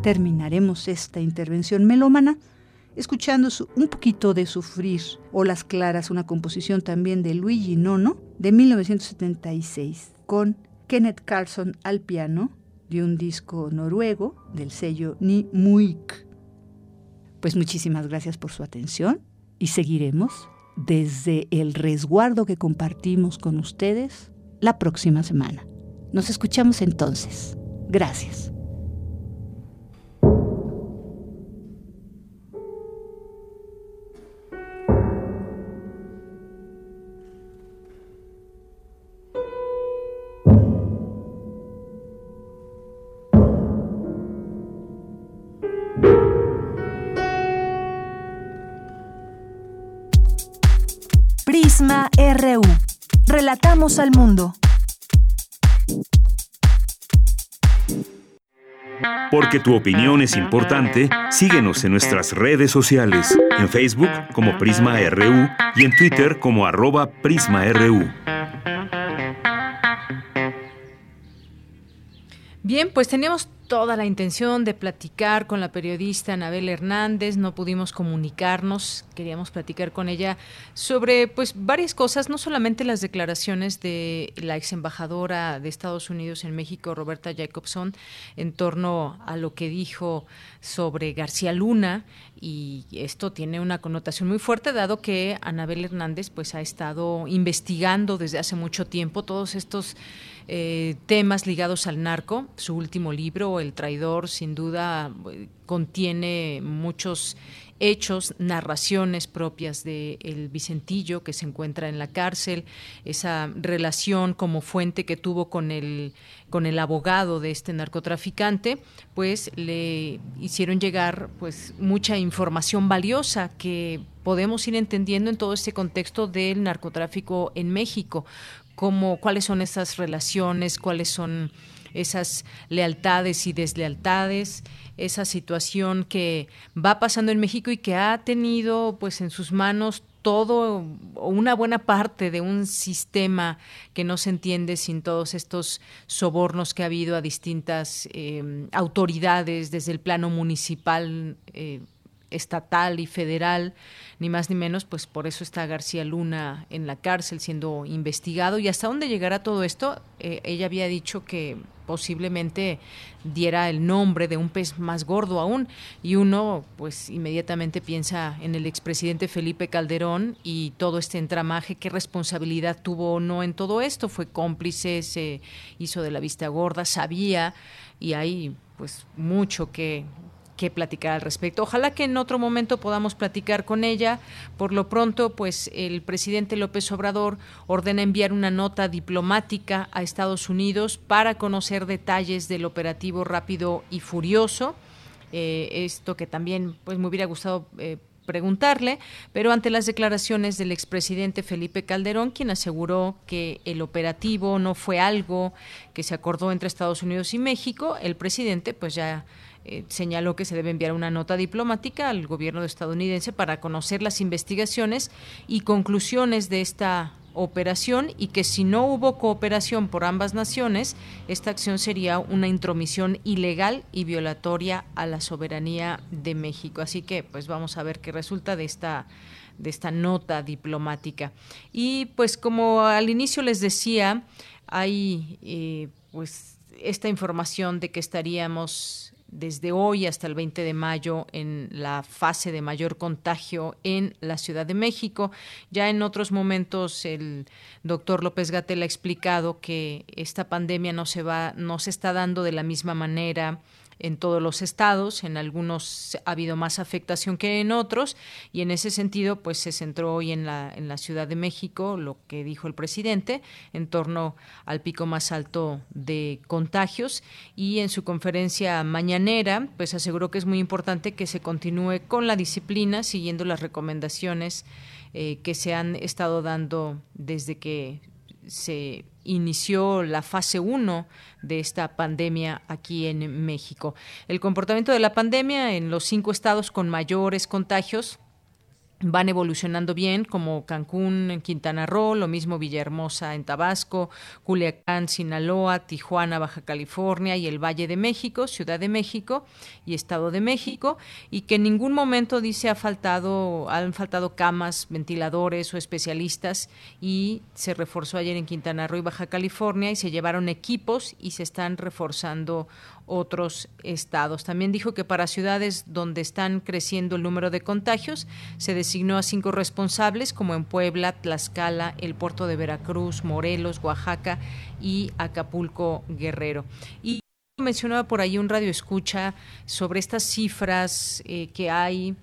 terminaremos esta intervención melómana escuchando un poquito de Sufrir o Las Claras, una composición también de Luigi Nono de 1976 con Kenneth Carlson al piano de un disco noruego del sello Ni Muik. Pues muchísimas gracias por su atención y seguiremos desde el resguardo que compartimos con ustedes la próxima semana. Nos escuchamos entonces. Gracias. Al mundo. Porque tu opinión es importante, síguenos en nuestras redes sociales, en Facebook como Prisma RU y en Twitter como arroba PrismaRU. Bien, pues teníamos toda la intención de platicar con la periodista Anabel Hernández, no pudimos comunicarnos, queríamos platicar con ella sobre pues varias cosas, no solamente las declaraciones de la ex embajadora de Estados Unidos en México, Roberta Jacobson, en torno a lo que dijo sobre García Luna y esto tiene una connotación muy fuerte dado que Anabel Hernández pues ha estado investigando desde hace mucho tiempo todos estos eh, temas ligados al narco. Su último libro, El traidor, sin duda contiene muchos hechos, narraciones propias de el Vicentillo que se encuentra en la cárcel, esa relación como fuente que tuvo con el con el abogado de este narcotraficante, pues le hicieron llegar pues mucha información valiosa que podemos ir entendiendo en todo este contexto del narcotráfico en México, cómo cuáles son esas relaciones, cuáles son esas lealtades y deslealtades, esa situación que va pasando en México y que ha tenido pues en sus manos todo o una buena parte de un sistema que no se entiende sin todos estos sobornos que ha habido a distintas eh, autoridades desde el plano municipal, eh, estatal y federal ni más ni menos, pues por eso está García Luna en la cárcel siendo investigado. ¿Y hasta dónde llegará todo esto? Eh, ella había dicho que posiblemente diera el nombre de un pez más gordo aún y uno pues inmediatamente piensa en el expresidente Felipe Calderón y todo este entramaje, qué responsabilidad tuvo o no en todo esto, fue cómplice, se hizo de la vista gorda, sabía y hay pues mucho que que platicar al respecto. Ojalá que en otro momento podamos platicar con ella. Por lo pronto, pues el presidente López Obrador ordena enviar una nota diplomática a Estados Unidos para conocer detalles del operativo rápido y furioso. Eh, esto que también pues me hubiera gustado eh, preguntarle, pero ante las declaraciones del expresidente Felipe Calderón, quien aseguró que el operativo no fue algo que se acordó entre Estados Unidos y México, el presidente pues ya eh, señaló que se debe enviar una nota diplomática al gobierno estadounidense para conocer las investigaciones y conclusiones de esta operación y que si no hubo cooperación por ambas naciones, esta acción sería una intromisión ilegal y violatoria a la soberanía de México. Así que pues vamos a ver qué resulta de esta de esta nota diplomática. Y pues como al inicio les decía, hay eh, pues esta información de que estaríamos desde hoy hasta el 20 de mayo en la fase de mayor contagio en la Ciudad de México. Ya en otros momentos el doctor López Gatel ha explicado que esta pandemia no se va, no se está dando de la misma manera en todos los estados, en algunos ha habido más afectación que en otros y en ese sentido pues se centró hoy en la, en la Ciudad de México lo que dijo el presidente en torno al pico más alto de contagios y en su conferencia mañanera pues aseguró que es muy importante que se continúe con la disciplina siguiendo las recomendaciones eh, que se han estado dando desde que se inició la fase 1 de esta pandemia aquí en México. El comportamiento de la pandemia en los cinco estados con mayores contagios van evolucionando bien, como Cancún en Quintana Roo, lo mismo Villahermosa en Tabasco, Culiacán, Sinaloa, Tijuana, Baja California y el Valle de México, Ciudad de México y Estado de México, y que en ningún momento dice ha faltado, han faltado camas, ventiladores o especialistas, y se reforzó ayer en Quintana Roo y Baja California y se llevaron equipos y se están reforzando otros estados. También dijo que para ciudades donde están creciendo el número de contagios, se designó a cinco responsables, como en Puebla, Tlaxcala, el puerto de Veracruz, Morelos, Oaxaca y Acapulco Guerrero. Y mencionaba por ahí un radio escucha sobre estas cifras eh, que hay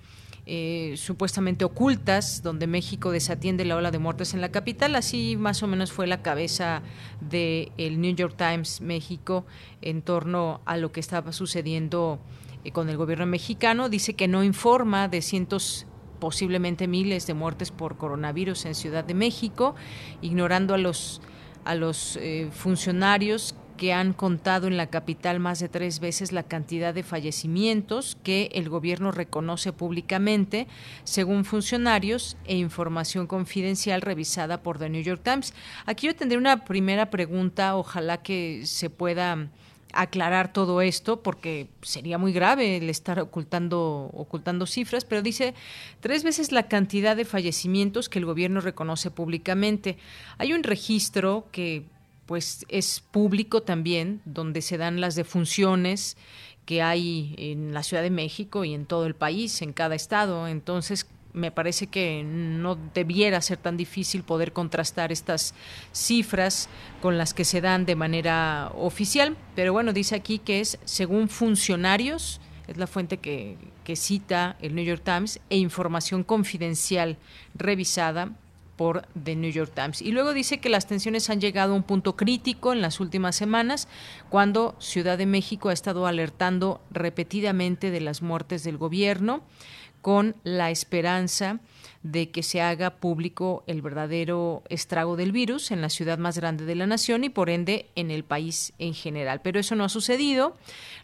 eh, supuestamente ocultas, donde México desatiende la ola de muertes en la capital. Así más o menos fue la cabeza del el New York Times México en torno a lo que estaba sucediendo eh, con el gobierno mexicano. Dice que no informa de cientos posiblemente miles de muertes por coronavirus en Ciudad de México, ignorando a los a los eh, funcionarios que han contado en la capital más de tres veces la cantidad de fallecimientos que el gobierno reconoce públicamente, según funcionarios e información confidencial revisada por The New York Times. Aquí yo tendré una primera pregunta, ojalá que se pueda aclarar todo esto porque sería muy grave el estar ocultando ocultando cifras, pero dice tres veces la cantidad de fallecimientos que el gobierno reconoce públicamente. Hay un registro que pues es público también, donde se dan las defunciones que hay en la Ciudad de México y en todo el país, en cada estado. Entonces, me parece que no debiera ser tan difícil poder contrastar estas cifras con las que se dan de manera oficial. Pero bueno, dice aquí que es según funcionarios, es la fuente que, que cita el New York Times, e información confidencial revisada por The New York Times. Y luego dice que las tensiones han llegado a un punto crítico en las últimas semanas, cuando Ciudad de México ha estado alertando repetidamente de las muertes del gobierno, con la esperanza de que se haga público el verdadero estrago del virus en la ciudad más grande de la nación y por ende en el país en general. Pero eso no ha sucedido.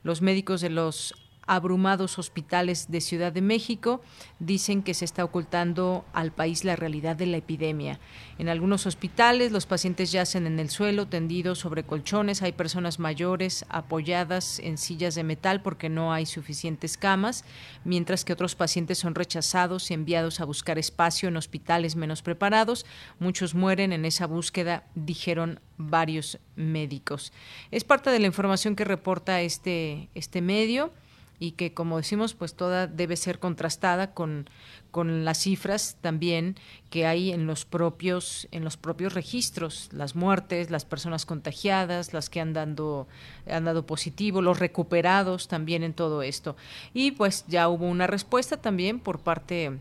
Los médicos de los abrumados hospitales de Ciudad de México dicen que se está ocultando al país la realidad de la epidemia. En algunos hospitales los pacientes yacen en el suelo tendidos sobre colchones, hay personas mayores apoyadas en sillas de metal porque no hay suficientes camas, mientras que otros pacientes son rechazados y enviados a buscar espacio en hospitales menos preparados. Muchos mueren en esa búsqueda, dijeron varios médicos. Es parte de la información que reporta este, este medio y que como decimos pues toda debe ser contrastada con, con las cifras también que hay en los propios en los propios registros las muertes las personas contagiadas las que han dado han dado positivo los recuperados también en todo esto. Y pues ya hubo una respuesta también por parte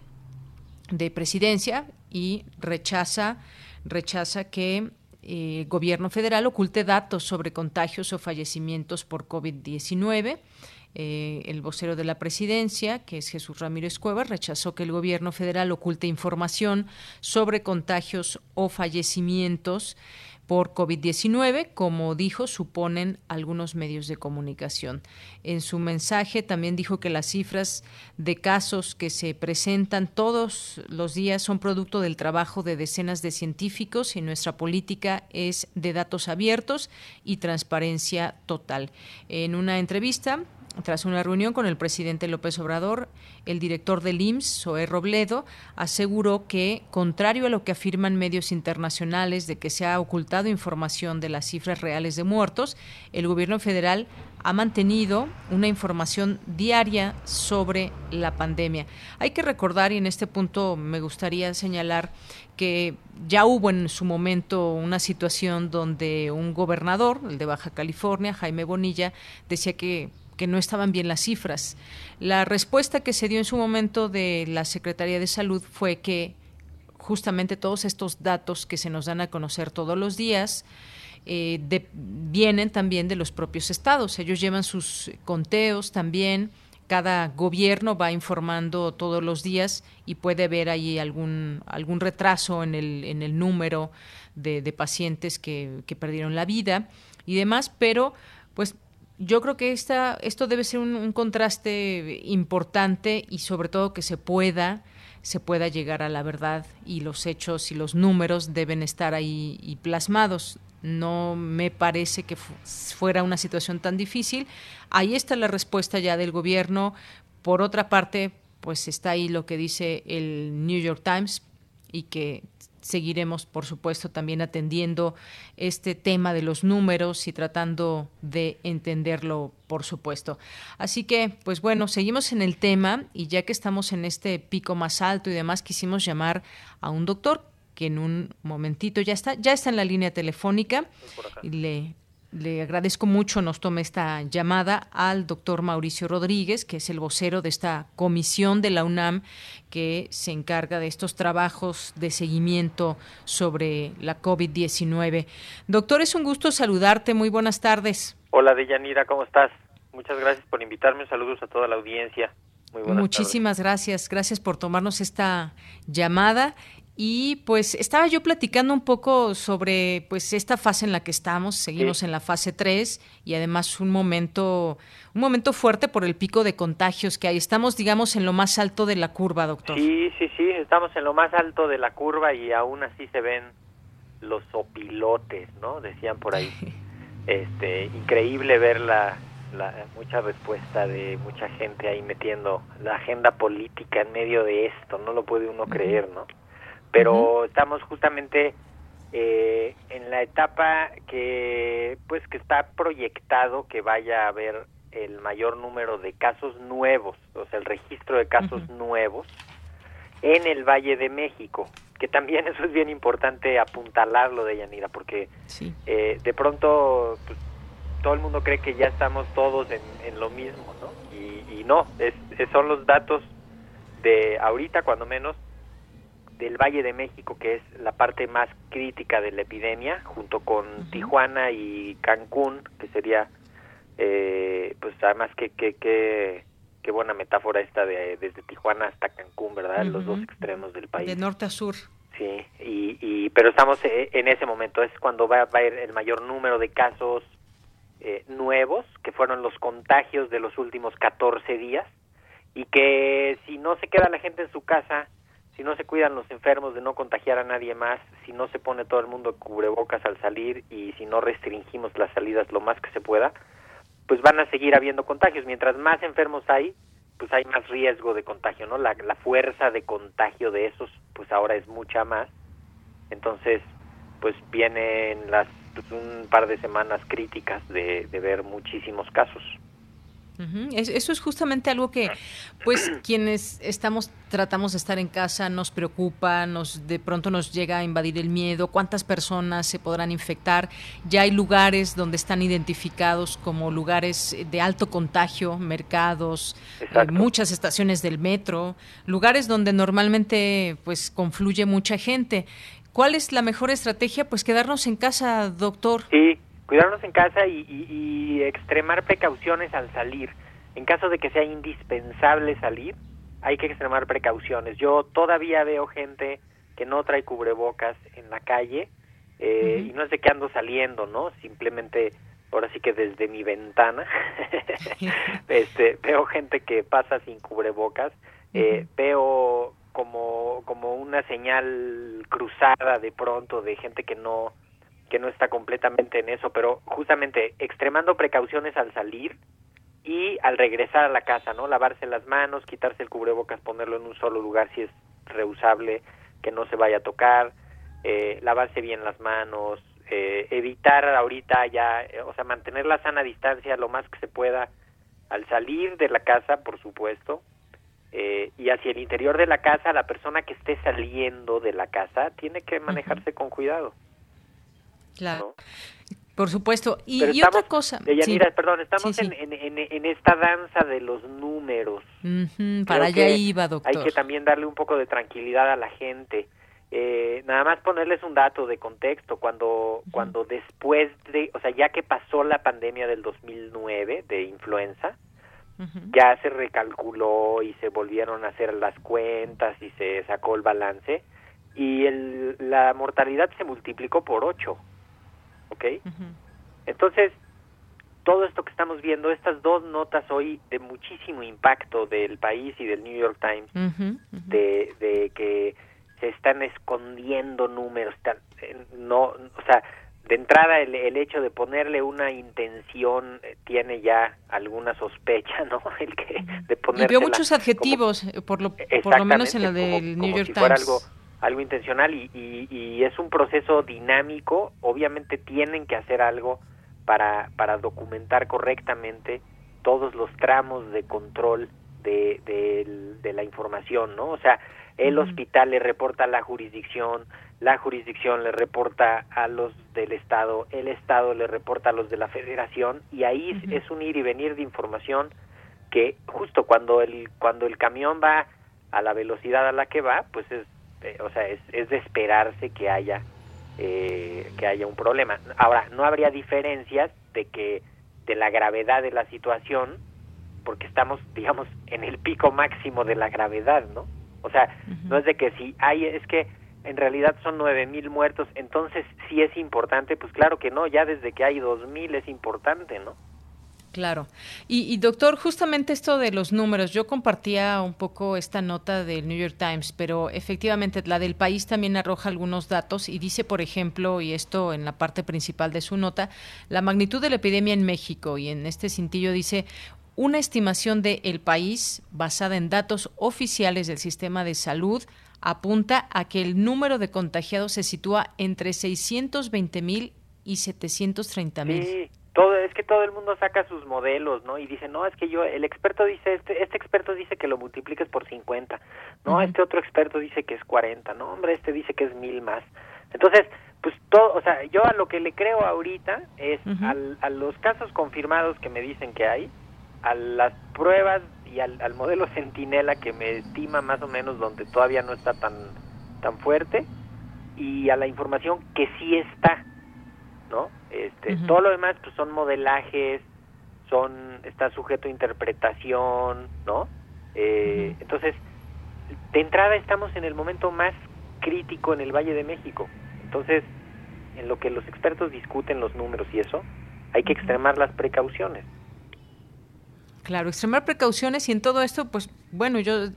de presidencia y rechaza rechaza que el eh, gobierno federal oculte datos sobre contagios o fallecimientos por COVID-19 eh, el vocero de la presidencia, que es Jesús Ramírez Cuevas, rechazó que el gobierno federal oculte información sobre contagios o fallecimientos por COVID-19, como dijo, suponen algunos medios de comunicación. En su mensaje también dijo que las cifras de casos que se presentan todos los días son producto del trabajo de decenas de científicos y nuestra política es de datos abiertos y transparencia total. En una entrevista tras una reunión con el presidente López Obrador, el director del IMSS, Zoé Robledo, aseguró que, contrario a lo que afirman medios internacionales de que se ha ocultado información de las cifras reales de muertos, el gobierno federal ha mantenido una información diaria sobre la pandemia. Hay que recordar, y en este punto me gustaría señalar que ya hubo en su momento una situación donde un gobernador, el de Baja California, Jaime Bonilla, decía que que no estaban bien las cifras. La respuesta que se dio en su momento de la Secretaría de Salud fue que justamente todos estos datos que se nos dan a conocer todos los días eh, vienen también de los propios estados. Ellos llevan sus conteos también. Cada gobierno va informando todos los días y puede haber ahí algún, algún retraso en el, en el número de, pacientes que, que perdieron la vida y demás, pero pues yo creo que esta, esto debe ser un, contraste importante y sobre todo que se pueda se pueda llegar a la verdad y los hechos y los números deben estar ahí y plasmados. No me parece que fuera una situación tan difícil. Ahí está la respuesta ya del gobierno. Por otra parte, pues está ahí lo que dice el New York Times y que seguiremos, por supuesto, también atendiendo este tema de los números y tratando de entenderlo, por supuesto. Así que, pues bueno, seguimos en el tema y ya que estamos en este pico más alto y demás, quisimos llamar a un doctor que en un momentito ya está, ya está en la línea telefónica y le le agradezco mucho nos tome esta llamada al doctor Mauricio Rodríguez, que es el vocero de esta comisión de la UNAM que se encarga de estos trabajos de seguimiento sobre la COVID-19. Doctor, es un gusto saludarte. Muy buenas tardes. Hola, Deyanira, ¿cómo estás? Muchas gracias por invitarme. Saludos a toda la audiencia. Muy buenas Muchísimas gracias, gracias por tomarnos esta llamada. Y pues estaba yo platicando un poco sobre pues esta fase en la que estamos, seguimos en la fase 3 y además un momento un momento fuerte por el pico de contagios que hay. Estamos digamos en lo más alto de la curva, doctor. Sí, sí, sí, estamos en lo más alto de la curva y aún así se ven los opilotes, ¿no? Decían por ahí. Este, increíble ver la, la mucha respuesta de mucha gente ahí metiendo la agenda política en medio de esto, no lo puede uno creer, ¿no? Pero estamos justamente eh, en la etapa que pues que está proyectado que vaya a haber el mayor número de casos nuevos, o sea, el registro de casos nuevos en el Valle de México, que también eso es bien importante apuntalarlo de Yanira, porque eh, de pronto pues, todo el mundo cree que ya estamos todos en, lo mismo, ¿no? Y, y no, es, son los datos de ahorita, cuando menos, del Valle de México, que es la parte más crítica de la epidemia, junto con Tijuana y Cancún, que sería, eh, pues además que, que, que, qué buena metáfora esta de desde Tijuana hasta Cancún, ¿verdad? Los dos extremos del país. De norte a sur. Sí, y, y pero estamos eh, en ese momento, es cuando va, va a haber el mayor número de casos eh, nuevos, que fueron los contagios de los últimos 14 días, y que si no se queda la gente en su casa, si no se cuidan los enfermos de no contagiar a nadie más, si no se pone todo el mundo cubrebocas al salir y si no restringimos las salidas lo más que se pueda, pues van a seguir habiendo contagios. Mientras más enfermos hay, pues hay más riesgo de contagio, ¿no? La, fuerza de contagio de esos, pues ahora es mucha más. Entonces, pues vienen las pues, un par de semanas críticas de ver muchísimos casos. Eso es justamente algo que, pues, quienes estamos, tratamos de estar en casa, nos preocupa, nos de pronto nos llega a invadir el miedo, cuántas personas se podrán infectar. Ya hay lugares donde están identificados como lugares de alto contagio, mercados, eh, muchas estaciones del metro, lugares donde normalmente, pues, confluye mucha gente. ¿Cuál es la mejor estrategia? Pues quedarnos en casa, doctor. Sí, cuidarnos en casa y, extremar precauciones al salir. En caso de que sea indispensable salir, hay que extremar precauciones. Yo todavía veo gente que no trae cubrebocas en la calle eh, y no es de que ando saliendo, ¿no? Simplemente, ahora sí que desde mi ventana, este, veo gente que pasa sin cubrebocas, eh, veo como, como una señal cruzada de pronto de gente que no que no está completamente en eso, pero justamente extremando precauciones al salir y al regresar a la casa, ¿no? Lavarse las manos, quitarse el cubrebocas, ponerlo en un solo lugar si es reusable, que no se vaya a tocar, eh, lavarse bien las manos, eh, evitar ahorita ya, eh, o sea, mantener la sana distancia lo más que se pueda al salir de la casa, por supuesto, y hacia el interior de la casa, la persona que esté saliendo de la casa tiene que manejarse con cuidado. Claro. Por supuesto. Y, otra cosa. perdón, estamos En, esta danza de los números. para allá iba, doctor. Hay que también darle un poco de tranquilidad a la gente. Eh, nada más ponerles un dato de contexto. Cuando, cuando después de, o sea, ya que pasó la pandemia del 2009 de influenza, ya se recalculó y se volvieron a hacer las cuentas y se sacó el balance y el, la mortalidad se multiplicó por ocho. ¿Ok? Entonces, todo esto que estamos viendo, estas dos notas hoy de muchísimo impacto del país y del New York Times, De, de que se están escondiendo números, eh, no, o sea, de entrada el, el, hecho de ponerle una intención eh, tiene ya alguna sospecha, ¿no? El que de ponerle y veo muchos adjetivos, eh, por lo, por lo menos en la del New York Times algo intencional y, y, es un proceso dinámico, obviamente tienen que hacer algo para, para documentar correctamente todos los tramos de control de, de, la información, ¿no? O sea, el hospital le reporta a la jurisdicción, la jurisdicción le reporta a los del Estado, el Estado le reporta a los de la Federación y ahí es un ir y venir de información que justo cuando el, cuando el camión va a la velocidad a la que va, pues es eh, o sea, es, es, de esperarse que haya eh, que haya un problema. Ahora, no habría diferencias de que de la gravedad de la situación porque estamos, digamos, en el pico máximo de la gravedad, ¿no? O sea, no es de que si hay, es que en realidad son nueve mil muertos, entonces sí es importante, pues claro que no, ya desde que hay dos mil es importante, ¿no? Claro. Y, doctor, justamente esto de los números, yo compartía un poco esta nota del New York Times, pero efectivamente la del país también arroja algunos datos y dice, por ejemplo, y esto en la parte principal de su nota, la magnitud de la epidemia en México y en este cintillo dice una estimación de el país basada en datos oficiales del sistema de salud apunta a que el número de contagiados se sitúa entre 620 mil y 730 mil todo es que todo el mundo saca sus modelos, ¿no? Y dice, "No, es que yo el experto dice este este experto dice que lo multipliques por 50. No, este otro experto dice que es 40. No, hombre, este dice que es mil más." Entonces, pues todo, o sea, yo a lo que le creo ahorita es a los casos confirmados que me dicen que hay, a las pruebas y al, al modelo Centinela que me estima más o menos donde todavía no está tan tan fuerte y a la información que sí está ¿no? Este, todo lo demás pues son modelajes, son está sujeto a interpretación, ¿no? Eh, entonces, de entrada estamos en el momento más crítico en el Valle de México. Entonces, en lo que los expertos discuten los números y eso, hay que extremar las precauciones. Claro, extremar precauciones y en todo esto, pues bueno, yo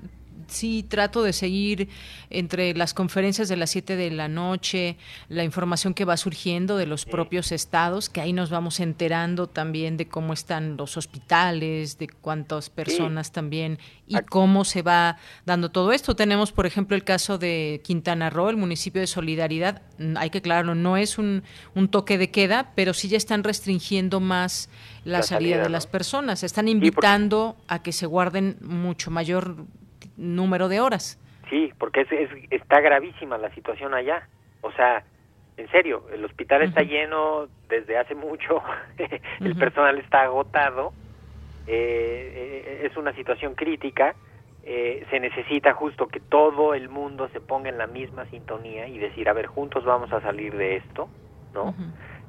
sí trato de seguir entre las conferencias de las 7 de la noche, la información que va surgiendo de los propios estados, que ahí nos vamos enterando también de cómo están los hospitales, de cuántas personas también y cómo se va dando todo esto. Tenemos, por ejemplo, el caso de Quintana Roo, el municipio de Solidaridad. Mm, hay que aclararlo, no es un, un toque de queda, pero sí ya están restringiendo más la, salida, de las personas. Están invitando a que se guarden mucho mayor número de horas. Sí, porque es, está gravísima la situación allá. O sea, en serio, el hospital está lleno desde hace mucho, el personal está agotado, eh, eh, es una situación crítica, eh, se necesita justo que todo el mundo se ponga en la misma sintonía y decir, a ver, juntos vamos a salir de esto, ¿no?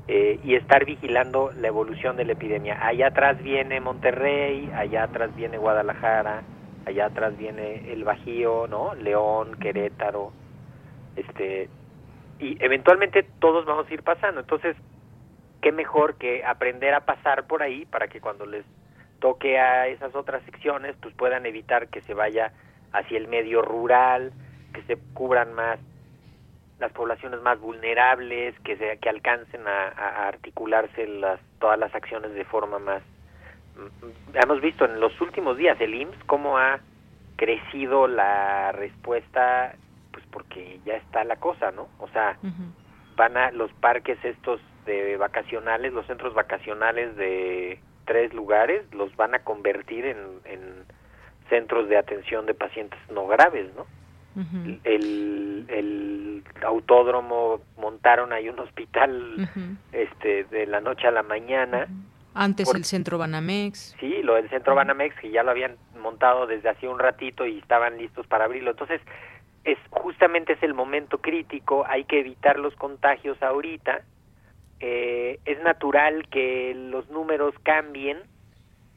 y estar vigilando la evolución de la epidemia. Allá atrás viene Monterrey, allá atrás viene Guadalajara, allá atrás viene el Bajío, ¿no? León, Querétaro, este, y eventualmente todos vamos a ir pasando. Entonces, qué mejor que aprender a pasar por ahí para que cuando les toque a esas otras secciones, pues puedan evitar que se vaya hacia el medio rural, que se cubran más las poblaciones más vulnerables, que se, que alcancen a, a articularse las todas las acciones de forma más hemos visto en los últimos días el IMSS cómo ha crecido la respuesta, pues porque ya está la cosa, ¿no? O sea, van a los parques estos de vacacionales, los centros vacacionales de tres lugares, los van a convertir en, en centros de atención de pacientes no graves, ¿no? el, el autódromo montaron ahí un hospital este de la noche a la mañana antes el centro Banamex. Sí, lo del centro Banamex, que ya lo habían montado desde hace un ratito y estaban listos para abrirlo. Entonces, es justamente es el momento crítico, hay que evitar los contagios ahorita. Eh, es natural que los números cambien.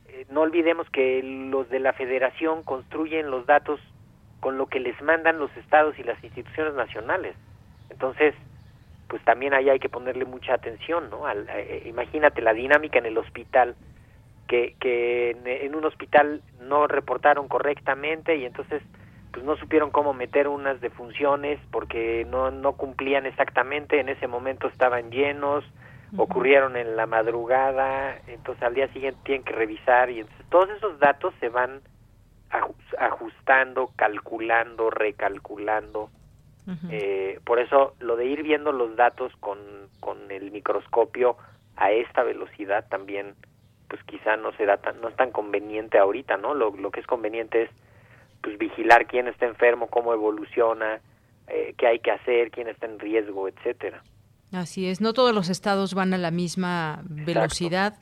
Eh, no olvidemos que los de la federación construyen los datos con lo que les mandan los estados y las instituciones nacionales. Entonces, pues también ahí hay que ponerle mucha atención, ¿no? Al, eh, imagínate la dinámica en el hospital, que, que en, un hospital no reportaron correctamente y entonces pues no supieron cómo meter unas defunciones porque no, no cumplían exactamente, en ese momento estaban llenos, ocurrieron en la madrugada, entonces al día siguiente tienen que revisar y entonces todos esos datos se van ajustando, calculando, recalculando eh, por eso lo de ir viendo los datos con, con el microscopio a esta velocidad también pues quizá no será tan, no es tan conveniente ahorita, ¿no? Lo, lo que es conveniente es pues vigilar quién está enfermo, cómo evoluciona, eh, qué hay que hacer, quién está en riesgo, etcétera. Así es, no todos los estados van a la misma velocidad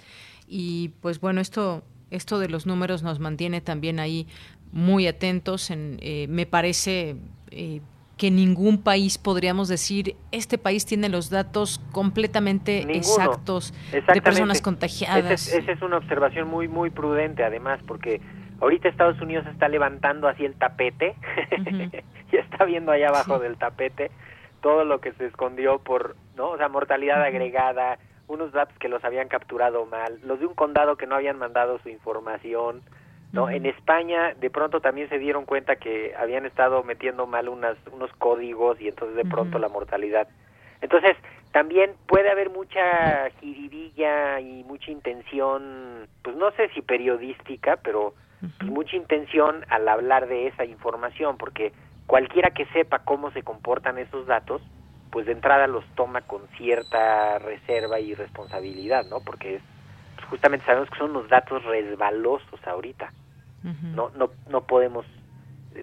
y pues bueno, esto esto de los números nos mantiene también ahí muy atentos en, eh, me parece que ningún país podríamos decir, este país tiene los datos completamente exactos de personas contagiadas. Esa es, una observación muy, muy prudente además, porque ahorita Estados Unidos está levantando así el tapete y está viendo allá abajo del tapete todo lo que se escondió por, ¿no? O sea, mortalidad agregada, unos datos que los habían capturado mal, los de un condado que no habían mandado su información, ¿no? En España de pronto también se dieron cuenta que habían estado metiendo mal unas, unos códigos y entonces de pronto la mortalidad. Entonces, también puede haber mucha jiribilla y mucha intención, pues no sé si periodística, pero pues mucha intención al hablar de esa información, porque cualquiera que sepa cómo se comportan esos datos, pues de entrada los toma con cierta reserva y responsabilidad, ¿no? Porque es, justamente sabemos que son unos datos resbalosos ahorita. No no no podemos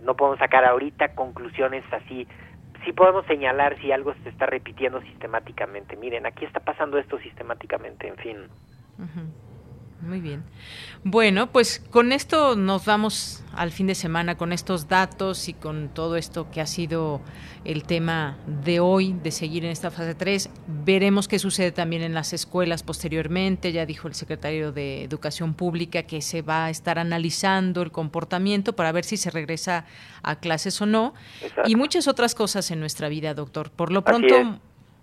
no podemos sacar ahorita conclusiones así. Sí podemos señalar si algo se está repitiendo sistemáticamente. Miren, aquí está pasando esto sistemáticamente, en fin. Muy bien. Bueno, pues con esto nos vamos al fin de semana, con estos datos y con todo esto que ha sido el tema de hoy, de seguir en esta fase 3. Veremos qué sucede también en las escuelas posteriormente. Ya dijo el secretario de Educación Pública que se va a estar analizando el comportamiento para ver si se regresa a clases o no. Y muchas otras cosas en nuestra vida, doctor. Por lo pronto,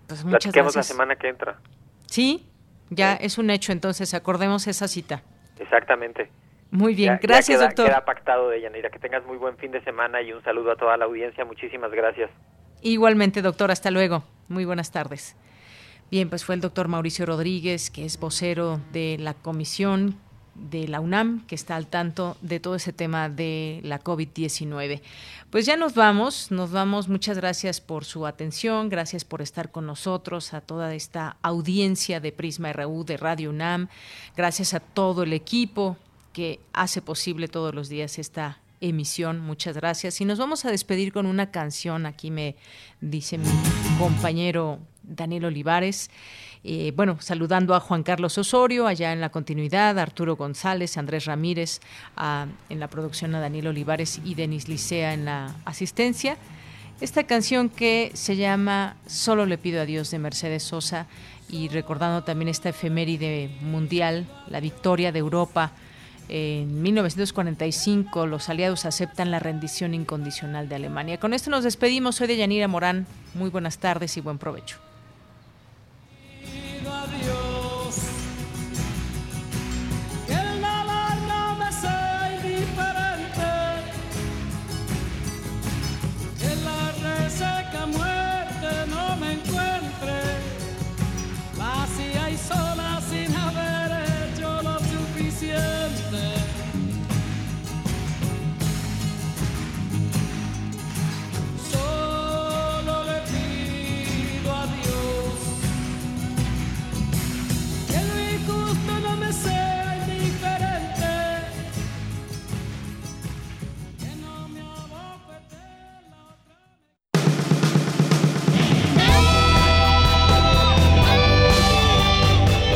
pues muchas gracias. la semana que entra. Sí, ya es un hecho, entonces acordemos esa cita. Exactamente. Muy bien, gracias queda, doctor. Queda pactado de Yanira. Que tengas muy buen fin de semana y un saludo a toda la audiencia. Muchísimas gracias. Igualmente, doctor, hasta luego. Muy buenas tardes. Bien, pues fue el doctor Mauricio Rodríguez, que es vocero de la comisión de la UNAM, que está al tanto de todo ese tema de la COVID-19. Pues ya nos vamos, nos vamos. Muchas gracias por su atención, gracias por estar con nosotros, a toda esta audiencia de Prisma RU de Radio UNAM, gracias a todo el equipo que hace posible todos los días esta emisión. Muchas gracias. Y nos vamos a despedir con una canción, aquí me dice mi compañero Daniel Olivares. Eh, bueno, saludando a Juan Carlos Osorio, allá en la continuidad, Arturo González, Andrés Ramírez, en la producción a Daniel Olivares y Denis Licea en la asistencia. Esta canción que se llama Solo le pido a Dios de Mercedes Sosa y recordando también esta efeméride mundial, la victoria de Europa. En 1945 los aliados aceptan la rendición incondicional de Alemania. Con esto nos despedimos. Soy de Yanira Morán. Muy buenas tardes y buen provecho. love you.